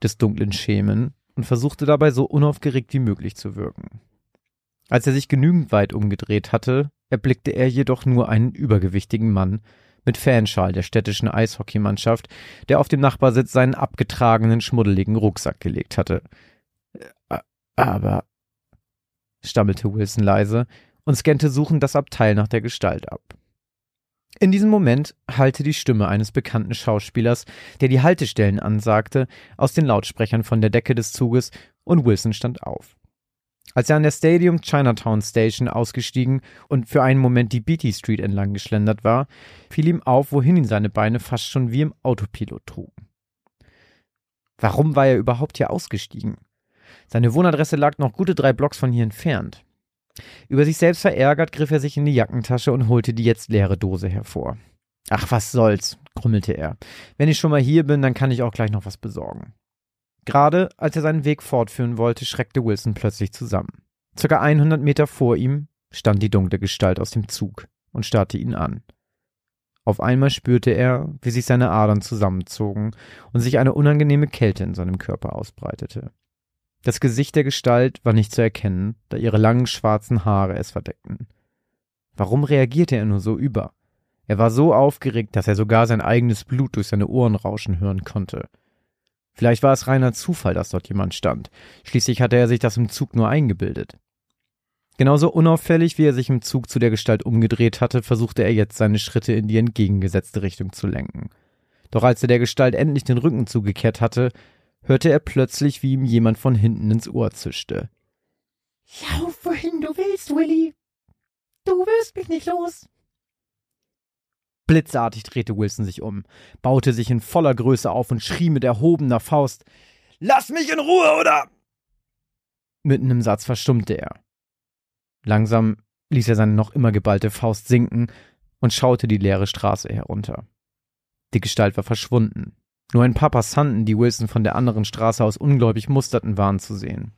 des dunklen Schemen und versuchte dabei so unaufgeregt wie möglich zu wirken. Als er sich genügend weit umgedreht hatte, erblickte er jedoch nur einen übergewichtigen Mann, mit Fanschal der städtischen Eishockeymannschaft, der auf dem Nachbarsitz seinen abgetragenen, schmuddeligen Rucksack gelegt hatte. Aber, stammelte Wilson leise und scannte suchend das Abteil nach der Gestalt ab. In diesem Moment hallte die Stimme eines bekannten Schauspielers, der die Haltestellen ansagte, aus den Lautsprechern von der Decke des Zuges und Wilson stand auf. Als er an der Stadium Chinatown Station ausgestiegen und für einen Moment die Beatty Street entlang geschlendert war, fiel ihm auf, wohin ihn seine Beine fast schon wie im Autopilot trugen. Warum war er überhaupt hier ausgestiegen? Seine Wohnadresse lag noch gute drei Blocks von hier entfernt. Über sich selbst verärgert griff er sich in die Jackentasche und holte die jetzt leere Dose hervor. Ach, was soll's, grummelte er. Wenn ich schon mal hier bin, dann kann ich auch gleich noch was besorgen. Gerade als er seinen Weg fortführen wollte, schreckte Wilson plötzlich zusammen. Circa 100 Meter vor ihm stand die dunkle Gestalt aus dem Zug und starrte ihn an. Auf einmal spürte er, wie sich seine Adern zusammenzogen und sich eine unangenehme Kälte in seinem Körper ausbreitete. Das Gesicht der Gestalt war nicht zu erkennen, da ihre langen schwarzen Haare es verdeckten. Warum reagierte er nur so über? Er war so aufgeregt, dass er sogar sein eigenes Blut durch seine Ohren rauschen hören konnte. Vielleicht war es reiner Zufall, dass dort jemand stand. Schließlich hatte er sich das im Zug nur eingebildet. Genauso unauffällig, wie er sich im Zug zu der Gestalt umgedreht hatte, versuchte er jetzt seine Schritte in die entgegengesetzte Richtung zu lenken. Doch als er der Gestalt endlich den Rücken zugekehrt hatte, hörte er plötzlich, wie ihm jemand von hinten ins Ohr zischte. Lauf, wohin du willst, Willy. Du wirst mich nicht los. Blitzartig drehte Wilson sich um, baute sich in voller Größe auf und schrie mit erhobener Faust Lass mich in Ruhe, oder? Mitten im Satz verstummte er. Langsam ließ er seine noch immer geballte Faust sinken und schaute die leere Straße herunter. Die Gestalt war verschwunden. Nur ein paar Passanten, die Wilson von der anderen Straße aus ungläubig musterten, waren zu sehen.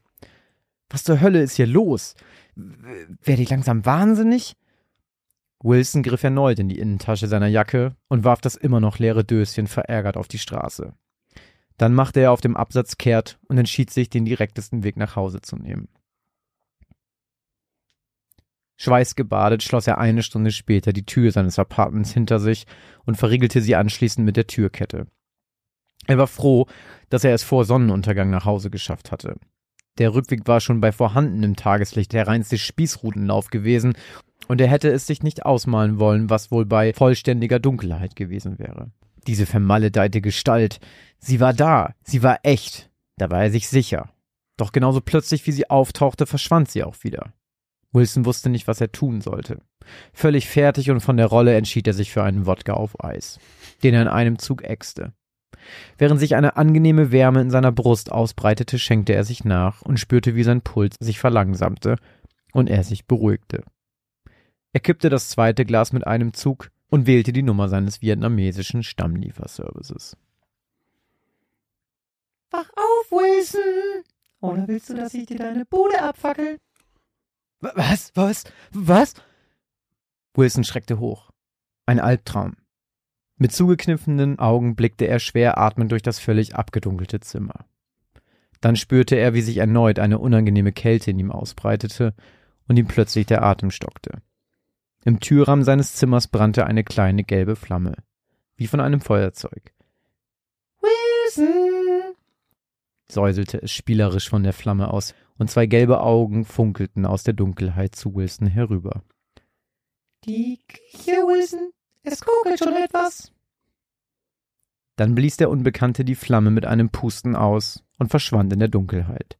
Was zur Hölle ist hier los? Werde ich langsam wahnsinnig? Wilson griff erneut in die Innentasche seiner Jacke und warf das immer noch leere Döschen verärgert auf die Straße. Dann machte er auf dem Absatz kehrt und entschied sich, den direktesten Weg nach Hause zu nehmen. Schweißgebadet schloss er eine Stunde später die Tür seines Apartments hinter sich und verriegelte sie anschließend mit der Türkette. Er war froh, dass er es vor Sonnenuntergang nach Hause geschafft hatte. Der Rückweg war schon bei vorhandenem Tageslicht der reinste Spießrutenlauf gewesen, und er hätte es sich nicht ausmalen wollen, was wohl bei vollständiger Dunkelheit gewesen wäre. Diese vermaledeite Gestalt, sie war da, sie war echt, da war er sich sicher. Doch genauso plötzlich, wie sie auftauchte, verschwand sie auch wieder. Wilson wusste nicht, was er tun sollte. Völlig fertig und von der Rolle entschied er sich für einen Wodka auf Eis, den er in einem Zug ächzte. Während sich eine angenehme Wärme in seiner Brust ausbreitete, schenkte er sich nach und spürte, wie sein Puls sich verlangsamte und er sich beruhigte. Er kippte das zweite Glas mit einem Zug und wählte die Nummer seines vietnamesischen Stammlieferservices. Wach auf, Wilson! Oder willst du, dass ich dir deine Bude abfackel? Was? Was? Was? Wilson schreckte hoch. Ein Albtraum. Mit zugekniffenen Augen blickte er schwer atmend durch das völlig abgedunkelte Zimmer. Dann spürte er, wie sich erneut eine unangenehme Kälte in ihm ausbreitete und ihm plötzlich der Atem stockte. Im Türrahmen seines Zimmers brannte eine kleine gelbe Flamme, wie von einem Feuerzeug. Wilson! säuselte es spielerisch von der Flamme aus, und zwei gelbe Augen funkelten aus der Dunkelheit zu Wilson herüber. Die Küche, Wilson. Es kokelt schon etwas. Dann blies der Unbekannte die Flamme mit einem Pusten aus und verschwand in der Dunkelheit.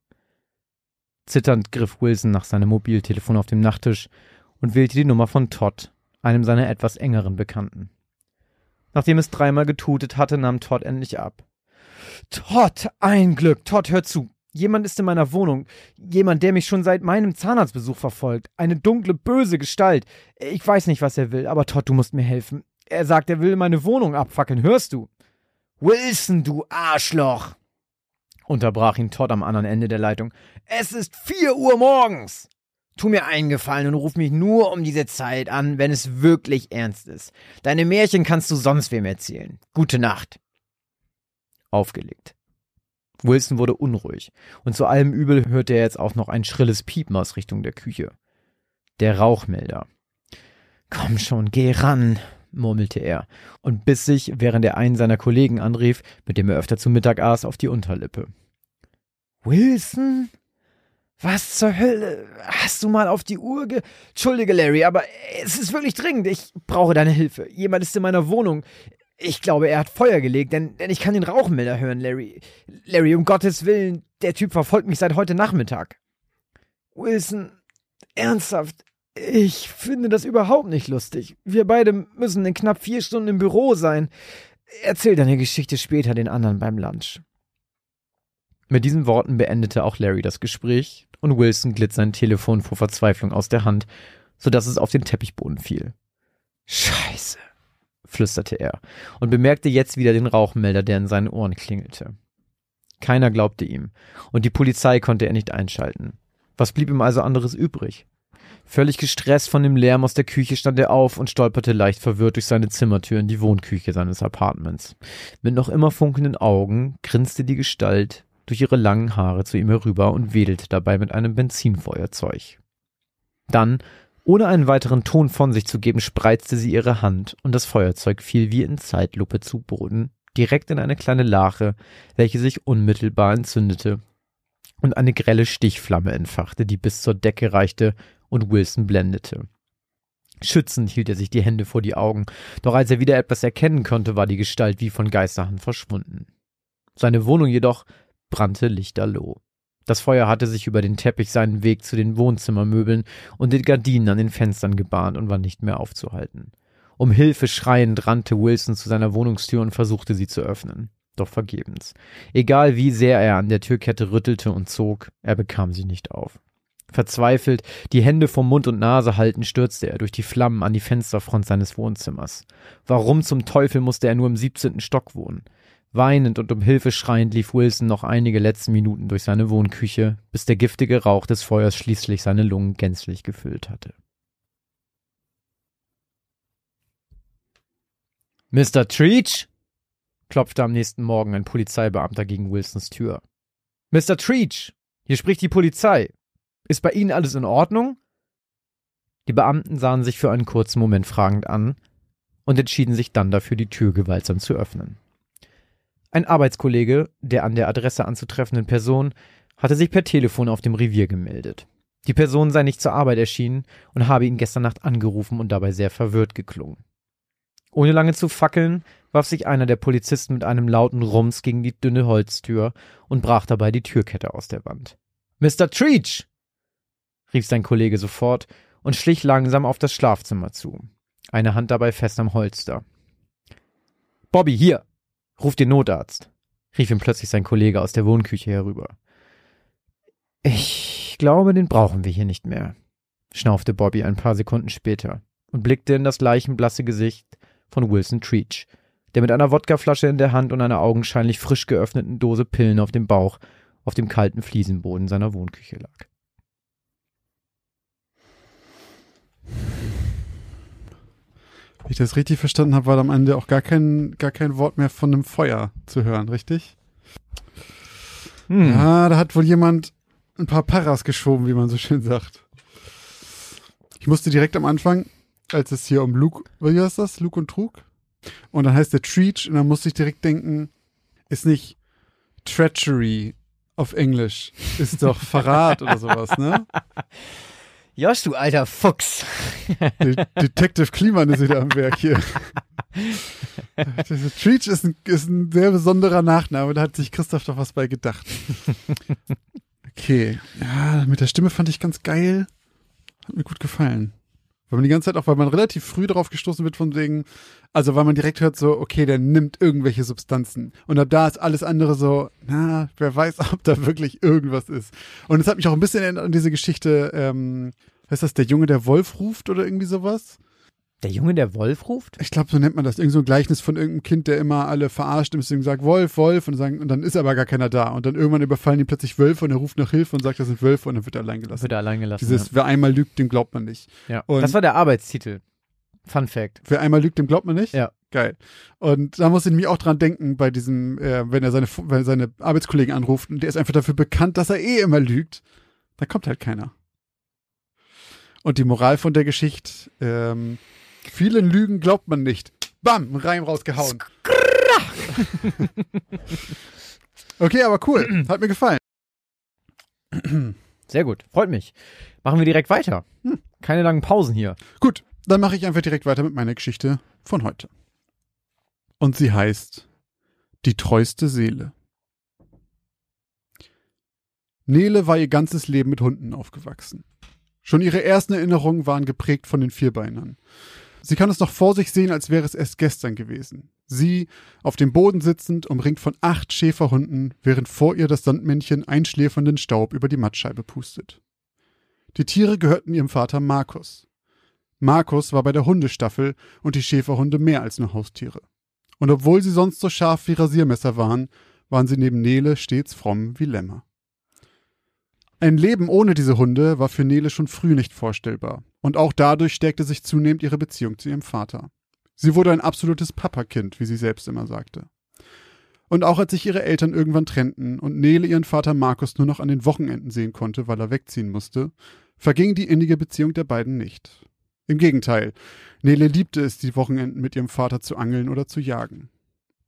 Zitternd griff Wilson nach seinem Mobiltelefon auf dem Nachttisch und wählte die Nummer von Todd, einem seiner etwas engeren Bekannten. Nachdem es dreimal getutet hatte, nahm Todd endlich ab. Todd, ein Glück. Todd, hör zu. Jemand ist in meiner Wohnung. Jemand, der mich schon seit meinem Zahnarztbesuch verfolgt. Eine dunkle, böse Gestalt. Ich weiß nicht, was er will, aber Todd, du musst mir helfen. Er sagt, er will meine Wohnung abfackeln. Hörst du? Wilson, du Arschloch! unterbrach ihn Todd am anderen Ende der Leitung. Es ist vier Uhr morgens! Tu mir einen Gefallen und ruf mich nur um diese Zeit an, wenn es wirklich ernst ist. Deine Märchen kannst du sonst wem erzählen. Gute Nacht. Aufgelegt. Wilson wurde unruhig, und zu allem Übel hörte er jetzt auch noch ein schrilles Piepen aus Richtung der Küche. Der Rauchmelder. Komm schon, geh ran, murmelte er und biss sich, während er einen seiner Kollegen anrief, mit dem er öfter zu Mittag aß, auf die Unterlippe. Wilson? Was zur Hölle? Hast du mal auf die Uhr ge... Entschuldige, Larry, aber es ist wirklich dringend. Ich brauche deine Hilfe. Jemand ist in meiner Wohnung. Ich glaube, er hat Feuer gelegt, denn, denn ich kann den Rauchmelder hören, Larry. Larry, um Gottes Willen, der Typ verfolgt mich seit heute Nachmittag. Wilson, ernsthaft, ich finde das überhaupt nicht lustig. Wir beide müssen in knapp vier Stunden im Büro sein. Erzähl deine Geschichte später den anderen beim Lunch. Mit diesen Worten beendete auch Larry das Gespräch und Wilson glitt sein Telefon vor Verzweiflung aus der Hand, so dass es auf den Teppichboden fiel. Scheiße flüsterte er und bemerkte jetzt wieder den Rauchmelder, der in seinen Ohren klingelte. Keiner glaubte ihm, und die Polizei konnte er nicht einschalten. Was blieb ihm also anderes übrig? Völlig gestresst von dem Lärm aus der Küche stand er auf und stolperte leicht verwirrt durch seine Zimmertür in die Wohnküche seines Apartments. Mit noch immer funkelnden Augen grinste die Gestalt durch ihre langen Haare zu ihm herüber und wedelte dabei mit einem Benzinfeuerzeug. Dann ohne einen weiteren Ton von sich zu geben, spreizte sie ihre Hand und das Feuerzeug fiel wie in Zeitlupe zu Boden, direkt in eine kleine Lache, welche sich unmittelbar entzündete und eine grelle Stichflamme entfachte, die bis zur Decke reichte und Wilson blendete. Schützend hielt er sich die Hände vor die Augen, doch als er wieder etwas erkennen konnte, war die Gestalt wie von Geisterhand verschwunden. Seine Wohnung jedoch brannte lichterloh. Das Feuer hatte sich über den Teppich seinen Weg zu den Wohnzimmermöbeln und den Gardinen an den Fenstern gebahnt und war nicht mehr aufzuhalten. Um Hilfe schreiend rannte Wilson zu seiner Wohnungstür und versuchte sie zu öffnen. Doch vergebens. Egal wie sehr er an der Türkette rüttelte und zog, er bekam sie nicht auf. Verzweifelt, die Hände vor Mund und Nase halten, stürzte er durch die Flammen an die Fensterfront seines Wohnzimmers. Warum zum Teufel musste er nur im siebzehnten Stock wohnen? Weinend und um Hilfe schreiend lief Wilson noch einige letzte Minuten durch seine Wohnküche, bis der giftige Rauch des Feuers schließlich seine Lungen gänzlich gefüllt hatte. Mr. Treach? klopfte am nächsten Morgen ein Polizeibeamter gegen Wilsons Tür. Mr. Treach, hier spricht die Polizei. Ist bei Ihnen alles in Ordnung? Die Beamten sahen sich für einen kurzen Moment fragend an und entschieden sich dann dafür, die Tür gewaltsam zu öffnen. Ein Arbeitskollege der an der Adresse anzutreffenden Person hatte sich per Telefon auf dem Revier gemeldet. Die Person sei nicht zur Arbeit erschienen und habe ihn gestern Nacht angerufen und dabei sehr verwirrt geklungen. Ohne lange zu fackeln, warf sich einer der Polizisten mit einem lauten Rums gegen die dünne Holztür und brach dabei die Türkette aus der Wand. Mr. Treach! rief sein Kollege sofort und schlich langsam auf das Schlafzimmer zu, eine Hand dabei fest am Holster. Bobby, hier! Ruf den Notarzt! rief ihm plötzlich sein Kollege aus der Wohnküche herüber. Ich glaube, den brauchen wir hier nicht mehr, schnaufte Bobby ein paar Sekunden später und blickte in das leichenblasse Gesicht von Wilson Treach, der mit einer Wodkaflasche in der Hand und einer augenscheinlich frisch geöffneten Dose Pillen auf dem Bauch auf dem kalten Fliesenboden seiner Wohnküche lag. Wenn ich das richtig verstanden habe, war am Ende auch gar kein, gar kein Wort mehr von einem Feuer zu hören, richtig? Hm. Ja, da hat wohl jemand ein paar Paras geschoben, wie man so schön sagt. Ich musste direkt am Anfang, als es hier um Luke, wie heißt das? Luke und Trug? Und dann heißt der Treach und dann musste ich direkt denken, ist nicht Treachery auf Englisch, ist doch Verrat oder sowas, ne? Josh, du alter Fuchs. De Detective Kliman ist wieder am Werk hier. Treach ist ein, ist ein sehr besonderer Nachname, da hat sich Christoph doch was bei gedacht. Okay, ja, mit der Stimme fand ich ganz geil. Hat mir gut gefallen. Weil man die ganze Zeit auch, weil man relativ früh darauf gestoßen wird von wegen, also weil man direkt hört so, okay, der nimmt irgendwelche Substanzen. Und ab da ist alles andere so, na, wer weiß, ob da wirklich irgendwas ist. Und es hat mich auch ein bisschen erinnert an diese Geschichte, ähm, heißt das, der Junge, der Wolf ruft oder irgendwie sowas? Der Junge, der Wolf ruft? Ich glaube, so nennt man das. Irgend so ein Gleichnis von irgendeinem Kind, der immer alle verarscht und deswegen sagt, Wolf, Wolf, und, sagen, und dann ist aber gar keiner da. Und dann irgendwann überfallen ihn plötzlich Wölfe und er ruft nach Hilfe und sagt, das sind Wölfe und dann wird er allein gelassen. Wird er allein gelassen. Dieses, wer einmal lügt, dem glaubt man nicht. ja. und- das war der Arbeitstitel. Fun Fact. Wer einmal lügt, dem glaubt man nicht? Ja. Geil. Und da muss ich mich auch dran denken, bei diesem, äh, wenn er seine, wenn er seine Arbeitskollegen anruft und der ist einfach dafür bekannt, dass er eh immer lügt, dann kommt halt keiner. Und die Moral von der Geschichte, ähm, vielen Lügen glaubt man nicht. Bam, Reim rausgehauen. okay, aber cool. Hat mir gefallen. Sehr gut. Freut mich. Machen wir direkt weiter. Hm. Keine langen Pausen hier. Gut, dann mache ich einfach direkt weiter mit meiner Geschichte von heute. Und sie heißt Die treueste Seele. Nele war ihr ganzes Leben mit Hunden aufgewachsen. Schon ihre ersten Erinnerungen waren geprägt von den Vierbeinern. Sie kann es noch vor sich sehen, als wäre es erst gestern gewesen. Sie, auf dem Boden sitzend, umringt von acht Schäferhunden, während vor ihr das Sandmännchen einschläfernden Staub über die Mattscheibe pustet. Die Tiere gehörten ihrem Vater Markus. Markus war bei der Hundestaffel und die Schäferhunde mehr als nur Haustiere. Und obwohl sie sonst so scharf wie Rasiermesser waren, waren sie neben Nele stets fromm wie Lämmer. Ein Leben ohne diese Hunde war für Nele schon früh nicht vorstellbar, und auch dadurch stärkte sich zunehmend ihre Beziehung zu ihrem Vater. Sie wurde ein absolutes Papakind, wie sie selbst immer sagte. Und auch als sich ihre Eltern irgendwann trennten und Nele ihren Vater Markus nur noch an den Wochenenden sehen konnte, weil er wegziehen musste, verging die innige Beziehung der beiden nicht. Im Gegenteil, Nele liebte es, die Wochenenden mit ihrem Vater zu angeln oder zu jagen.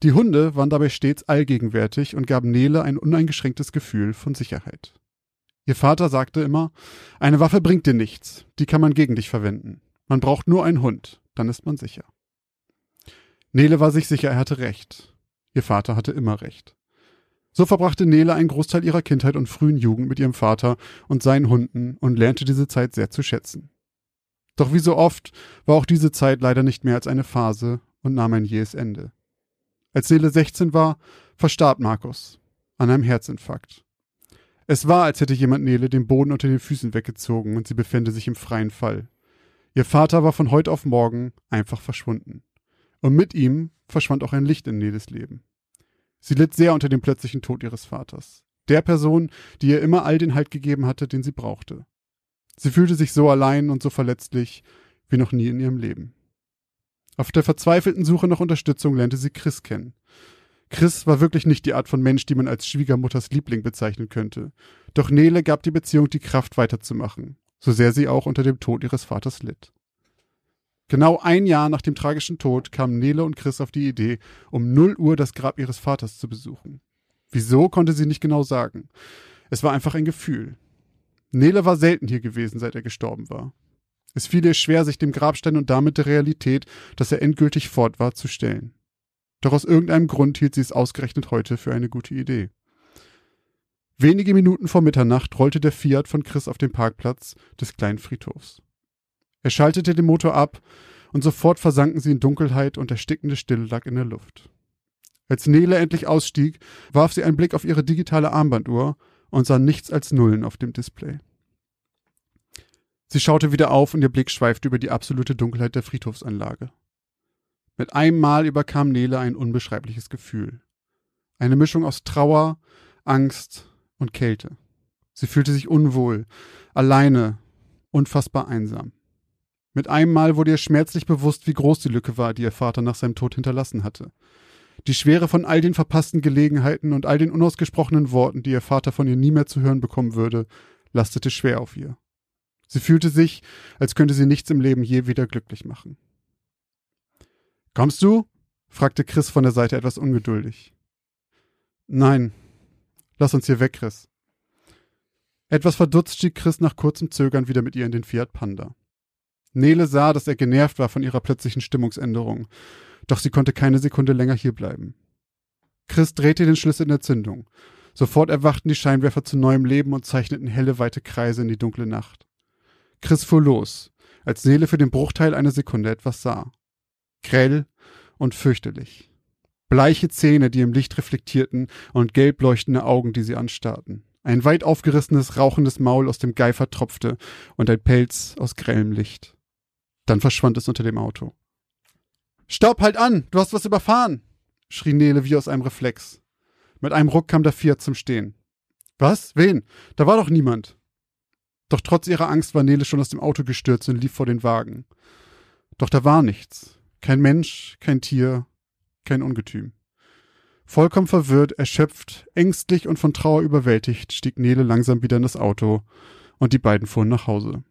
Die Hunde waren dabei stets allgegenwärtig und gaben Nele ein uneingeschränktes Gefühl von Sicherheit. Ihr Vater sagte immer, eine Waffe bringt dir nichts, die kann man gegen dich verwenden. Man braucht nur einen Hund, dann ist man sicher. Nele war sich sicher, er hatte recht. Ihr Vater hatte immer recht. So verbrachte Nele einen Großteil ihrer Kindheit und frühen Jugend mit ihrem Vater und seinen Hunden und lernte diese Zeit sehr zu schätzen. Doch wie so oft war auch diese Zeit leider nicht mehr als eine Phase und nahm ein jähes Ende. Als Nele 16 war, verstarb Markus an einem Herzinfarkt. Es war, als hätte jemand Nele den Boden unter den Füßen weggezogen und sie befände sich im freien Fall. Ihr Vater war von heute auf morgen einfach verschwunden. Und mit ihm verschwand auch ein Licht in Neles Leben. Sie litt sehr unter dem plötzlichen Tod ihres Vaters. Der Person, die ihr immer all den Halt gegeben hatte, den sie brauchte. Sie fühlte sich so allein und so verletzlich wie noch nie in ihrem Leben. Auf der verzweifelten Suche nach Unterstützung lernte sie Chris kennen. Chris war wirklich nicht die Art von Mensch, die man als Schwiegermutters Liebling bezeichnen könnte. Doch Nele gab die Beziehung die Kraft weiterzumachen. so sehr sie auch unter dem Tod ihres Vaters litt. Genau ein Jahr nach dem tragischen Tod kamen Nele und Chris auf die Idee, um 0 Uhr das Grab ihres Vaters zu besuchen. Wieso konnte sie nicht genau sagen. Es war einfach ein Gefühl. Nele war selten hier gewesen, seit er gestorben war. Es fiel ihr schwer, sich dem Grabstein und damit der Realität, dass er endgültig fort war, zu stellen. Doch aus irgendeinem Grund hielt sie es ausgerechnet heute für eine gute Idee. Wenige Minuten vor Mitternacht rollte der Fiat von Chris auf den Parkplatz des kleinen Friedhofs. Er schaltete den Motor ab und sofort versanken sie in Dunkelheit und erstickende Stille lag in der Luft. Als Nele endlich ausstieg, warf sie einen Blick auf ihre digitale Armbanduhr und sah nichts als Nullen auf dem Display. Sie schaute wieder auf und ihr Blick schweifte über die absolute Dunkelheit der Friedhofsanlage. Mit einem Mal überkam Nele ein unbeschreibliches Gefühl. Eine Mischung aus Trauer, Angst und Kälte. Sie fühlte sich unwohl, alleine, unfassbar einsam. Mit einem Mal wurde ihr schmerzlich bewusst, wie groß die Lücke war, die ihr Vater nach seinem Tod hinterlassen hatte. Die Schwere von all den verpassten Gelegenheiten und all den unausgesprochenen Worten, die ihr Vater von ihr nie mehr zu hören bekommen würde, lastete schwer auf ihr. Sie fühlte sich, als könnte sie nichts im Leben je wieder glücklich machen. Kommst du? fragte Chris von der Seite etwas ungeduldig. Nein. Lass uns hier weg, Chris. Etwas verdutzt stieg Chris nach kurzem Zögern wieder mit ihr in den Fiat Panda. Nele sah, dass er genervt war von ihrer plötzlichen Stimmungsänderung, doch sie konnte keine Sekunde länger hierbleiben. Chris drehte den Schlüssel in der Zündung. Sofort erwachten die Scheinwerfer zu neuem Leben und zeichneten helle, weite Kreise in die dunkle Nacht. Chris fuhr los, als Nele für den Bruchteil einer Sekunde etwas sah. Grell und fürchterlich. Bleiche Zähne, die im Licht reflektierten, und gelb leuchtende Augen, die sie anstarrten. Ein weit aufgerissenes, rauchendes Maul, aus dem Geifer tropfte, und ein Pelz aus grellem Licht. Dann verschwand es unter dem Auto. Stopp, halt an! Du hast was überfahren! schrie Nele wie aus einem Reflex. Mit einem Ruck kam der Fiat zum Stehen. Was? Wen? Da war doch niemand. Doch trotz ihrer Angst war Nele schon aus dem Auto gestürzt und lief vor den Wagen. Doch da war nichts. Kein Mensch, kein Tier, kein Ungetüm. Vollkommen verwirrt, erschöpft, ängstlich und von Trauer überwältigt, stieg Nele langsam wieder in das Auto und die beiden fuhren nach Hause.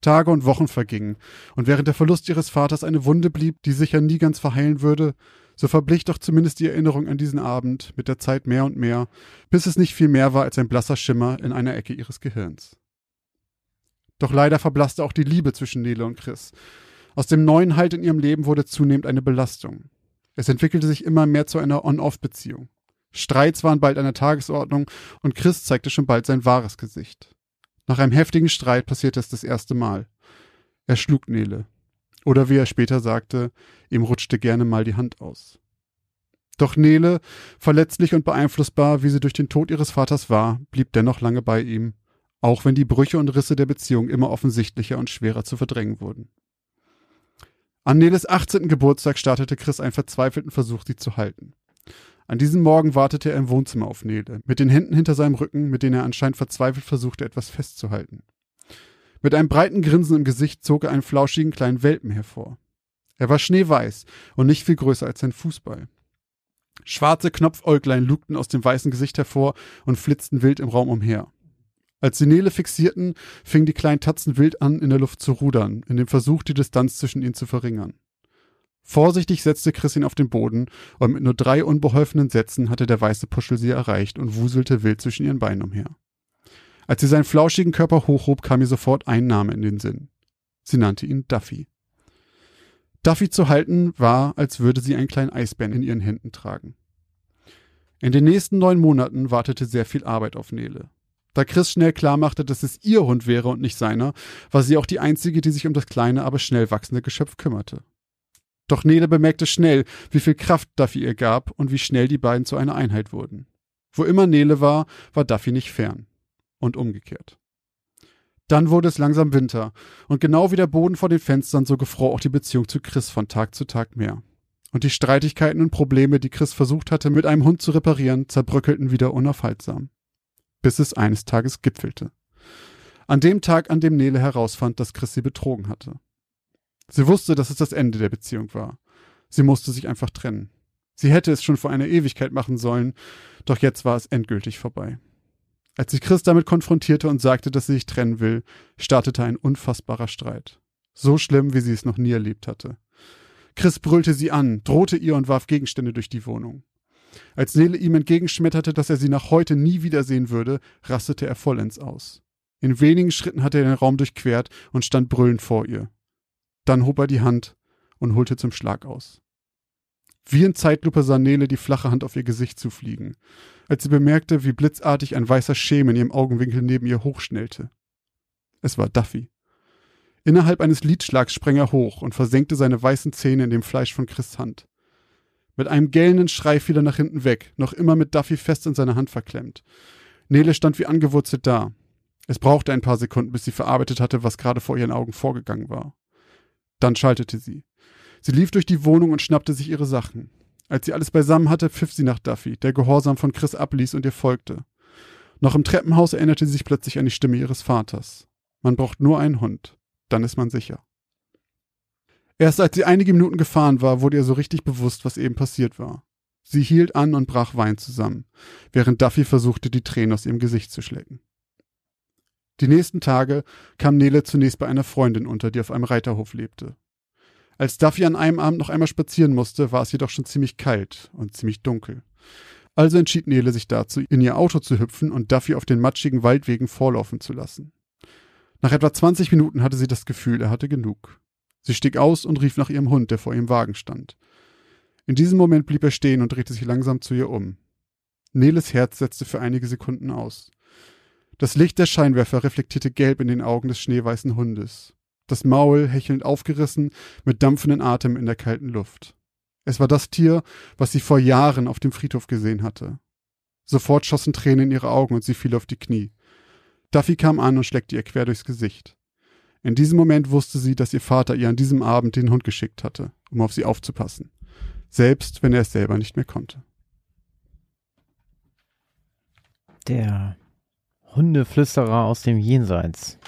Tage und Wochen vergingen, und während der Verlust ihres Vaters eine Wunde blieb, die sicher nie ganz verheilen würde, so verblich doch zumindest die Erinnerung an diesen Abend mit der Zeit mehr und mehr, bis es nicht viel mehr war als ein blasser Schimmer in einer Ecke ihres Gehirns. Doch leider verblasste auch die Liebe zwischen Nele und Chris. Aus dem neuen Halt in ihrem Leben wurde zunehmend eine Belastung. Es entwickelte sich immer mehr zu einer On-Off-Beziehung. Streits waren bald an der Tagesordnung und Chris zeigte schon bald sein wahres Gesicht. Nach einem heftigen Streit passierte es das erste Mal. Er schlug Nele. Oder wie er später sagte, ihm rutschte gerne mal die Hand aus. Doch Nele, verletzlich und beeinflussbar, wie sie durch den Tod ihres Vaters war, blieb dennoch lange bei ihm, auch wenn die Brüche und Risse der Beziehung immer offensichtlicher und schwerer zu verdrängen wurden. An Neles 18. Geburtstag startete Chris einen verzweifelten Versuch, sie zu halten. An diesem Morgen wartete er im Wohnzimmer auf Nele, mit den Händen hinter seinem Rücken, mit denen er anscheinend verzweifelt versuchte, etwas festzuhalten. Mit einem breiten Grinsen im Gesicht zog er einen flauschigen kleinen Welpen hervor. Er war schneeweiß und nicht viel größer als ein Fußball. Schwarze Knopfäuglein lugten aus dem weißen Gesicht hervor und flitzten wild im Raum umher. Als sie Nele fixierten, fingen die kleinen Tatzen wild an, in der Luft zu rudern, in dem Versuch, die Distanz zwischen ihnen zu verringern. Vorsichtig setzte Chris ihn auf den Boden, und mit nur drei unbeholfenen Sätzen hatte der weiße Puschel sie erreicht und wuselte wild zwischen ihren Beinen umher. Als sie seinen flauschigen Körper hochhob, kam ihr sofort ein Name in den Sinn. Sie nannte ihn Duffy. Duffy zu halten war, als würde sie einen kleinen Eisbären in ihren Händen tragen. In den nächsten neun Monaten wartete sehr viel Arbeit auf Nele. Da Chris schnell klarmachte, dass es ihr Hund wäre und nicht seiner, war sie auch die einzige, die sich um das kleine, aber schnell wachsende Geschöpf kümmerte. Doch Nele bemerkte schnell, wie viel Kraft Duffy ihr gab und wie schnell die beiden zu einer Einheit wurden. Wo immer Nele war, war Duffy nicht fern. Und umgekehrt. Dann wurde es langsam Winter, und genau wie der Boden vor den Fenstern, so gefror auch die Beziehung zu Chris von Tag zu Tag mehr. Und die Streitigkeiten und Probleme, die Chris versucht hatte, mit einem Hund zu reparieren, zerbröckelten wieder unaufhaltsam. Bis es eines Tages gipfelte. An dem Tag, an dem Nele herausfand, dass Chris sie betrogen hatte. Sie wusste, dass es das Ende der Beziehung war. Sie musste sich einfach trennen. Sie hätte es schon vor einer Ewigkeit machen sollen, doch jetzt war es endgültig vorbei. Als sich Chris damit konfrontierte und sagte, dass sie sich trennen will, startete ein unfassbarer Streit. So schlimm, wie sie es noch nie erlebt hatte. Chris brüllte sie an, drohte ihr und warf Gegenstände durch die Wohnung. Als Nele ihm entgegenschmetterte, dass er sie nach heute nie wiedersehen würde, rastete er vollends aus. In wenigen Schritten hatte er den Raum durchquert und stand brüllend vor ihr. Dann hob er die Hand und holte zum Schlag aus. Wie in Zeitlupe sah Nele die flache Hand auf ihr Gesicht zufliegen, als sie bemerkte, wie blitzartig ein weißer Schemen in ihrem Augenwinkel neben ihr hochschnellte. Es war Duffy. Innerhalb eines Lidschlags sprang er hoch und versenkte seine weißen Zähne in dem Fleisch von Chris Hand. Mit einem gellenden Schrei fiel er nach hinten weg, noch immer mit Duffy fest in seiner Hand verklemmt. Nele stand wie angewurzelt da. Es brauchte ein paar Sekunden, bis sie verarbeitet hatte, was gerade vor ihren Augen vorgegangen war. Dann schaltete sie. Sie lief durch die Wohnung und schnappte sich ihre Sachen. Als sie alles beisammen hatte, pfiff sie nach Duffy, der Gehorsam von Chris abließ und ihr folgte. Noch im Treppenhaus erinnerte sie sich plötzlich an die Stimme ihres Vaters. Man braucht nur einen Hund, dann ist man sicher. Erst als sie einige Minuten gefahren war, wurde ihr so richtig bewusst, was eben passiert war. Sie hielt an und brach Wein zusammen, während Duffy versuchte, die Tränen aus ihrem Gesicht zu schlecken. Die nächsten Tage kam Nele zunächst bei einer Freundin unter, die auf einem Reiterhof lebte. Als Duffy an einem Abend noch einmal spazieren musste, war es jedoch schon ziemlich kalt und ziemlich dunkel. Also entschied Nele sich dazu, in ihr Auto zu hüpfen und Duffy auf den matschigen Waldwegen vorlaufen zu lassen. Nach etwa 20 Minuten hatte sie das Gefühl, er hatte genug. Sie stieg aus und rief nach ihrem Hund, der vor ihrem Wagen stand. In diesem Moment blieb er stehen und drehte sich langsam zu ihr um. Neles Herz setzte für einige Sekunden aus. Das Licht der Scheinwerfer reflektierte gelb in den Augen des schneeweißen Hundes das Maul hechelnd aufgerissen, mit dampfenden Atem in der kalten Luft. Es war das Tier, was sie vor Jahren auf dem Friedhof gesehen hatte. Sofort schossen Tränen in ihre Augen und sie fiel auf die Knie. Duffy kam an und schleckte ihr quer durchs Gesicht. In diesem Moment wusste sie, dass ihr Vater ihr an diesem Abend den Hund geschickt hatte, um auf sie aufzupassen. Selbst wenn er es selber nicht mehr konnte. Der Hundeflüsterer aus dem Jenseits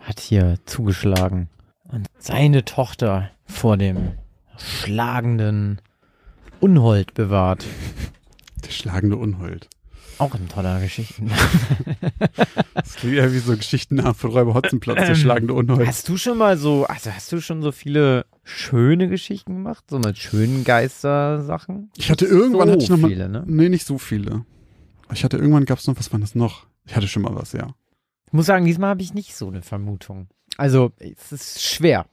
hat hier zugeschlagen und seine Tochter vor dem schlagenden Unhold bewahrt. Der schlagende Unhold. Auch ein toller Geschichten. klingt ja wie so Geschichten von Räuber Hotzenplotz, der schlagende Unhold. Hast du schon mal so, also hast du schon so viele schöne Geschichten gemacht? So mit schönen Geistersachen? Ich hatte irgendwann, so hatte ich noch mal, viele, ne? nee, nicht so viele. Ich hatte irgendwann, gab es noch, was war das noch? Ich hatte schon mal was, ja. Ich muss sagen, diesmal habe ich nicht so eine Vermutung. Also, es ist schwer.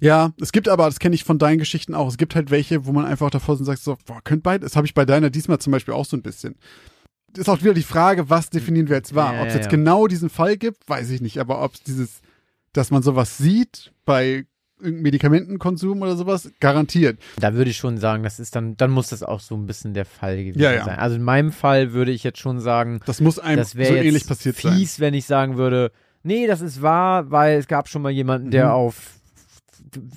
Ja, es gibt aber, das kenne ich von deinen Geschichten auch, es gibt halt welche, wo man einfach davor sind und sagt so, boah, könnt beide, das habe ich bei deiner diesmal zum Beispiel auch so ein bisschen. Das ist auch wieder die Frage, was definieren wir jetzt wahr? Ja, ob es jetzt ja. genau diesen Fall gibt, weiß ich nicht, aber ob es dieses, dass man sowas sieht bei irgendeinem Medikamentenkonsum oder sowas, garantiert. Da würde ich schon sagen, das ist dann, dann muss das auch so ein bisschen der Fall gewesen Ja, sein. Also in meinem Fall würde ich jetzt schon sagen, Das muss einem das so ähnlich passiert sein. fies, wenn ich sagen würde, nee, das ist wahr, weil es gab schon mal jemanden, der Mhm. auf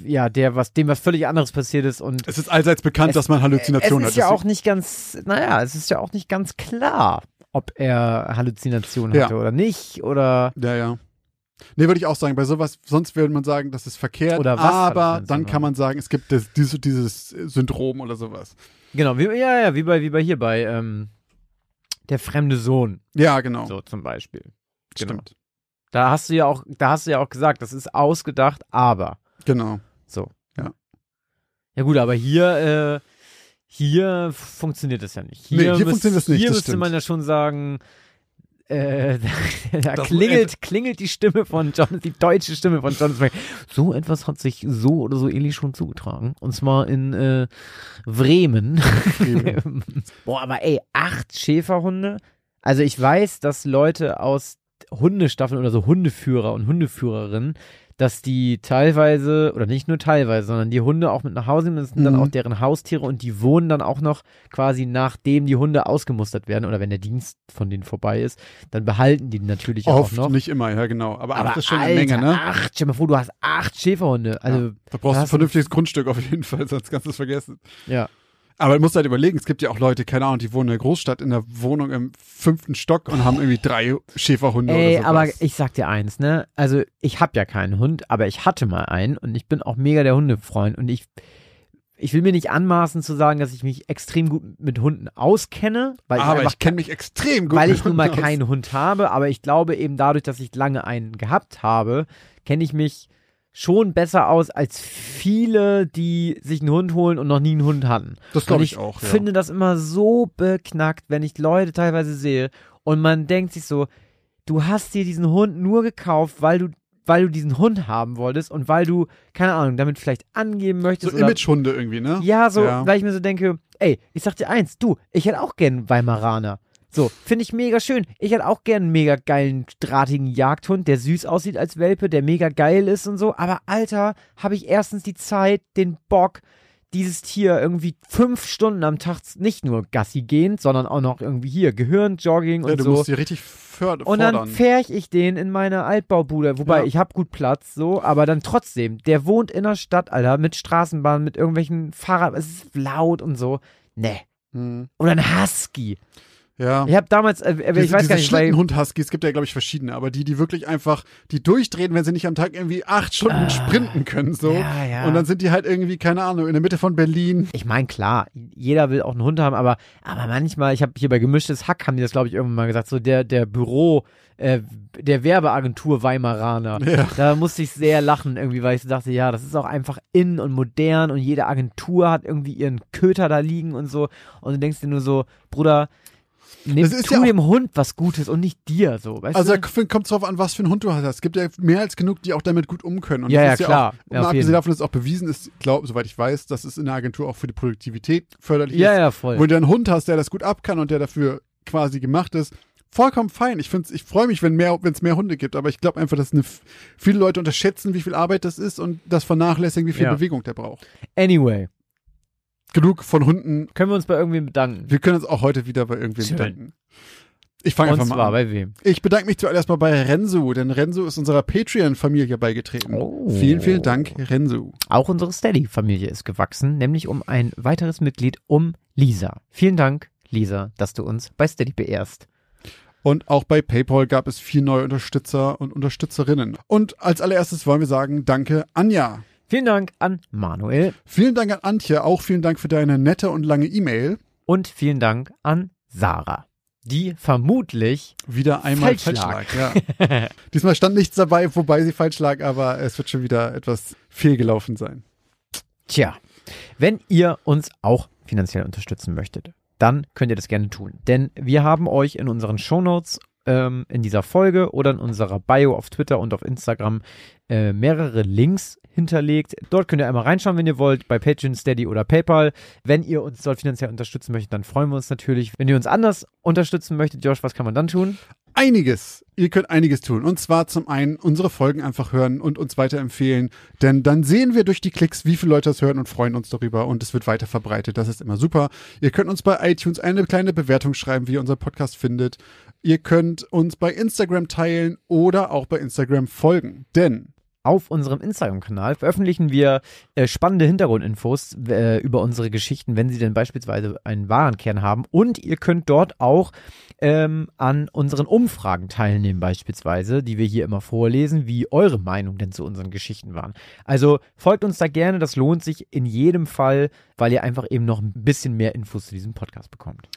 ja, der was dem was völlig anderes passiert ist und Es ist allseits bekannt, Es- dass man Halluzinationen es ist hat. ja auch nicht ganz, naja, es ist ja auch nicht ganz klar, ob er Halluzinationen Ja. hatte oder nicht oder Ja, ja. Nee, würde ich auch sagen, bei sowas, sonst würde man sagen, das ist verkehrt, Oder was aber dann kann man sagen, es gibt das, dieses, dieses Syndrom oder sowas. genau, wie, ja, ja, wie bei wie bei hier bei ähm, der fremde Sohn Ja, genau. so zum Beispiel. Genau. Stimmt. Da hast du ja auch, da hast du ja auch gesagt, das ist ausgedacht, aber Genau. so. Ja. Ja gut, aber hier, äh, hier funktioniert das ja nicht. Hier, Nee, hier müsst- funktioniert das nicht, Hier das müsste stimmt. man ja schon sagen, äh, da, da Das- klingelt, klingelt die Stimme von John, die deutsche Stimme von John Smith. So etwas hat sich so oder so ähnlich schon zugetragen. Und zwar in äh, Bremen. Boah, aber ey, acht Schäferhunde. Also ich weiß, dass Leute aus Hundestaffeln oder so Hundeführer und Hundeführerinnen, dass die teilweise, oder nicht nur teilweise, sondern die Hunde auch mit nach Hause nehmen, das sind dann Mhm. auch deren Haustiere und die wohnen dann auch noch quasi nachdem die Hunde ausgemustert werden oder wenn der Dienst von denen vorbei ist, dann behalten die natürlich Oft, auch noch. nicht immer, ja, genau. Aber, Aber acht ist schon Alter, eine Menge, ne? acht, stell mal vor, du hast acht Schäferhunde. Also, ja. Da brauchst du ein vernünftiges Grundstück auf jeden Fall, sonst kannst du es vergessen. ja. Aber du musst halt überlegen, es gibt ja auch Leute, keine Ahnung, die wohnen in der Großstadt in der Wohnung im fünften Stock und haben irgendwie drei Schäferhunde Ey, oder aber sowas. ich sag dir eins, ne? Also, ich hab ja keinen Hund, aber ich hatte mal einen und ich bin auch mega der Hundefreund und ich ich will mir nicht anmaßen zu sagen, dass ich mich extrem gut mit Hunden auskenne, weil ich Aber einfach ich kenne mich extrem gut weil ich nun mal keinen Hund habe, aber ich glaube eben dadurch, dass ich lange einen gehabt habe, kenne ich mich schon besser aus als viele, die sich einen Hund holen und noch nie einen Hund hatten. Das glaube ich ich auch. Ja. finde das immer so beknackt, wenn ich Leute teilweise sehe und man denkt sich so, du hast dir diesen Hund nur gekauft, weil du weil du diesen Hund haben wolltest und weil du, keine Ahnung, damit vielleicht angeben so möchtest. oder Imagehunde irgendwie, ne? ja, so, Ja. weil ich mir so denke, ey, ich sag dir eins, du, ich hätte auch gern Weimaraner. So, finde ich mega schön. Ich hätte auch gern einen mega geilen, drahtigen Jagdhund, der süß aussieht als Welpe, der mega geil ist und so. Aber Alter, habe ich erstens die Zeit, den Bock, dieses Tier irgendwie fünf Stunden am Tag nicht nur Gassi gehen, sondern auch noch irgendwie hier Gehirn, Jogging ja, und du so. musst die richtig förd Und dann färch ich den in meine Altbaubude. Wobei, Ja. ich hab gut Platz, so, aber dann trotzdem, der wohnt in der Stadt, Alter, mit Straßenbahn, mit irgendwelchen Fahrrad, es ist laut und so. Nee. Hm. Oder ein Husky. Ja. Ich hab damals, äh, ich diese, weiß gar nicht, weil, Schlittenhund-Huskies gibt ja, glaube ich, verschiedene, aber die, die wirklich einfach, die durchdrehen, wenn sie nicht am Tag irgendwie acht Stunden Ah. sprinten können, so. Ja, ja. Und dann sind die halt irgendwie, keine Ahnung, in der Mitte von Berlin. ich meine, klar, jeder will auch einen Hund haben, aber, aber manchmal, ich habe hier bei Gemischtes Hack, haben die das, glaube ich, irgendwann mal gesagt, so der, der Büro, äh, der Werbeagentur Weimaraner. Ja. Da musste ich sehr lachen irgendwie, weil ich so dachte, ja, das ist auch einfach in und modern und jede Agentur hat irgendwie ihren Köter da liegen und so. Und du denkst dir nur so, Bruder, nimm, Das ist tu ja auch- dem Hund was Gutes und nicht dir so, weißt Also kommt es drauf an, was für einen Hund du hast. Es gibt ja mehr als genug, die auch damit gut um können. Und Ja, ja, ist klar. Auch, Ja, und auf abgesehen davon, es auch bewiesen ist, glaub, soweit ich weiß, dass es in der Agentur auch für die Produktivität förderlich Ja, ist. ja, voll. Wenn du einen Hund hast, der das gut ab kann und der dafür quasi gemacht ist, vollkommen fein. Ich find's, ich freue mich, wenn mehr, wenn es mehr Hunde gibt, aber ich glaube einfach, dass eine, viele Leute unterschätzen, wie viel Arbeit das ist und das vernachlässigen, wie viel Ja. Bewegung der braucht. Anyway, Genug von Hunden. können wir uns bei irgendwem bedanken. Wir können uns auch heute wieder bei irgendwem Schön. bedanken. Ich fange einfach mal zwar an. bei wem? Ich bedanke mich zuallererst mal bei Renzo, denn Renzo ist unserer Patreon-Familie beigetreten. Oh. Vielen, vielen Dank, Renzo. Auch unsere Steady-Familie ist gewachsen, nämlich um ein weiteres Mitglied, um Lisa. Vielen Dank, Lisa, dass du uns bei Steady beehrst. Und auch bei PayPal gab es vier neue Unterstützer und Unterstützerinnen. Und als allererstes wollen wir sagen, danke Anja. Vielen Dank an Manuel Vielen Dank an Antje, auch vielen Dank für deine nette und lange E-Mail. und vielen Dank an Sarah, die vermutlich Wieder einmal Falsch falsch, lag. Ja. Diesmal stand nichts dabei, wobei sie falsch lag, aber es wird schon wieder etwas fehlgelaufen sein. Tja, wenn ihr uns auch finanziell unterstützen möchtet, dann könnt ihr das gerne tun. Denn wir haben euch in unseren Shownotes ähm, in dieser Folge oder in unserer Bio auf Twitter und auf Instagram äh, mehrere Links hinterlegt. Dort könnt ihr einmal reinschauen, wenn ihr wollt, bei Patreon, Steady oder PayPal. Wenn ihr uns dort finanziell unterstützen möchtet, dann freuen wir uns natürlich. Wenn ihr uns anders unterstützen möchtet, Josh, was kann man dann tun? Einiges. Ihr könnt einiges tun. Und zwar zum einen unsere Folgen einfach hören und uns weiterempfehlen. Denn dann sehen wir durch die Klicks, wie viele Leute das hören und freuen uns darüber. Und es wird weiter verbreitet. Das ist immer super. Ihr könnt uns bei iTunes eine kleine Bewertung schreiben, wie ihr unseren Podcast findet. Ihr könnt uns bei Instagram teilen oder auch bei Instagram folgen. Denn Auf unserem Instagram-Kanal veröffentlichen wir äh, spannende Hintergrundinfos äh, über unsere Geschichten, wenn sie denn beispielsweise einen Warenkern haben. Und ihr könnt dort auch ähm, an unseren Umfragen teilnehmen, beispielsweise, die wir hier immer vorlesen, wie eure Meinung denn zu unseren Geschichten waren. Also folgt uns da gerne, das lohnt sich in jedem Fall, weil ihr einfach eben noch ein bisschen mehr Infos zu diesem Podcast bekommt.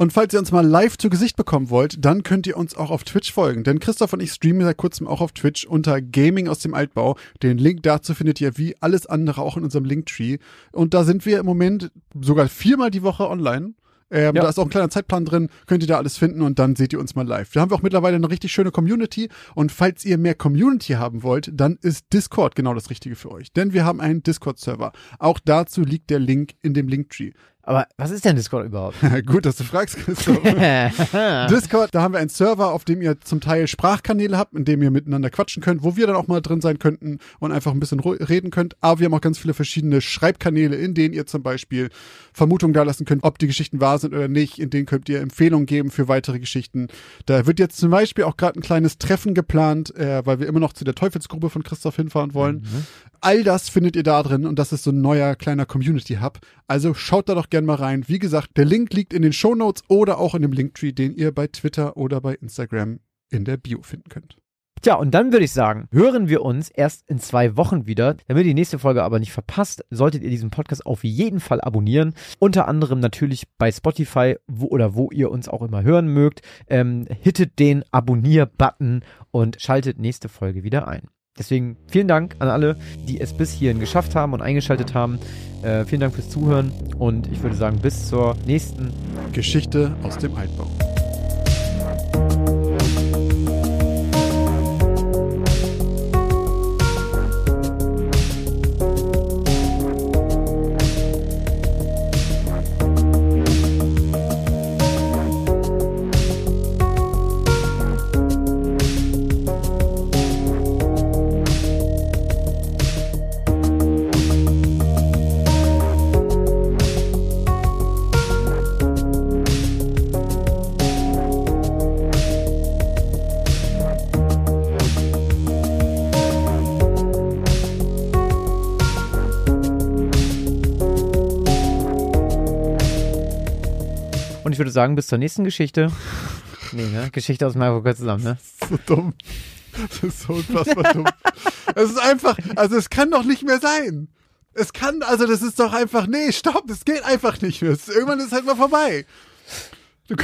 Und falls ihr uns mal live zu Gesicht bekommen wollt, dann könnt ihr uns auch auf Twitch folgen. Denn Christoph und ich streamen seit kurzem auch auf Twitch unter Gaming aus dem Altbau. Den Link dazu findet ihr wie alles andere auch in unserem Linktree. Und da sind wir im Moment sogar viermal die Woche online. Ähm, Ja. Da ist auch ein kleiner Zeitplan drin, könnt ihr da alles finden und dann seht ihr uns mal live. Da haben wir auch mittlerweile eine richtig schöne Community und falls ihr mehr Community haben wollt, dann ist Discord genau das Richtige für euch. Denn wir haben einen Discord-Server. Auch dazu liegt der Link in dem Linktree. Aber was ist denn Discord überhaupt? Gut, dass du fragst, Christoph. Discord, da haben wir einen Server, auf dem ihr zum Teil Sprachkanäle habt, in dem ihr miteinander quatschen könnt, wo wir dann auch mal drin sein könnten und einfach ein bisschen reden könnt. Aber wir haben auch ganz viele verschiedene Schreibkanäle, in denen ihr zum Beispiel Vermutungen dalassen könnt, ob die Geschichten wahr sind oder nicht. In denen könnt ihr Empfehlungen geben für weitere Geschichten. Da wird jetzt zum Beispiel auch gerade ein kleines Treffen geplant, äh, weil wir immer noch zu der Teufelsgruppe von Christoph hinfahren wollen. All das findet ihr da drin und das ist so ein neuer kleiner Community-Hub. Also schaut da doch gern mal rein. Wie gesagt, der Link liegt in den Shownotes oder auch in dem Linktree, den ihr bei Twitter oder bei Instagram in der Bio finden könnt. Tja, und dann würde ich sagen, hören wir uns erst in zwei Wochen wieder. Damit ihr die nächste Folge aber nicht verpasst, solltet ihr diesen Podcast auf jeden Fall abonnieren. Unter anderem natürlich bei Spotify wo, oder wo ihr uns auch immer hören mögt. Ähm, hittet den Abonnier-Button und schaltet nächste Folge wieder ein. Deswegen vielen Dank an alle, die es bis hierhin geschafft haben und eingeschaltet haben. Äh, vielen Dank fürs Zuhören und ich würde sagen, bis zur nächsten Geschichte aus dem Altbau. Sagen, bis zur nächsten Geschichte. Nee, ne? Geschichte aus Marokko zusammen, ne? so dumm. Das ist so unfassbar dumm. Es ist einfach, also es kann doch nicht mehr sein. Es kann, also das ist doch einfach, nee, stopp, es geht einfach nicht mehr. Irgendwann ist halt mal vorbei. Du,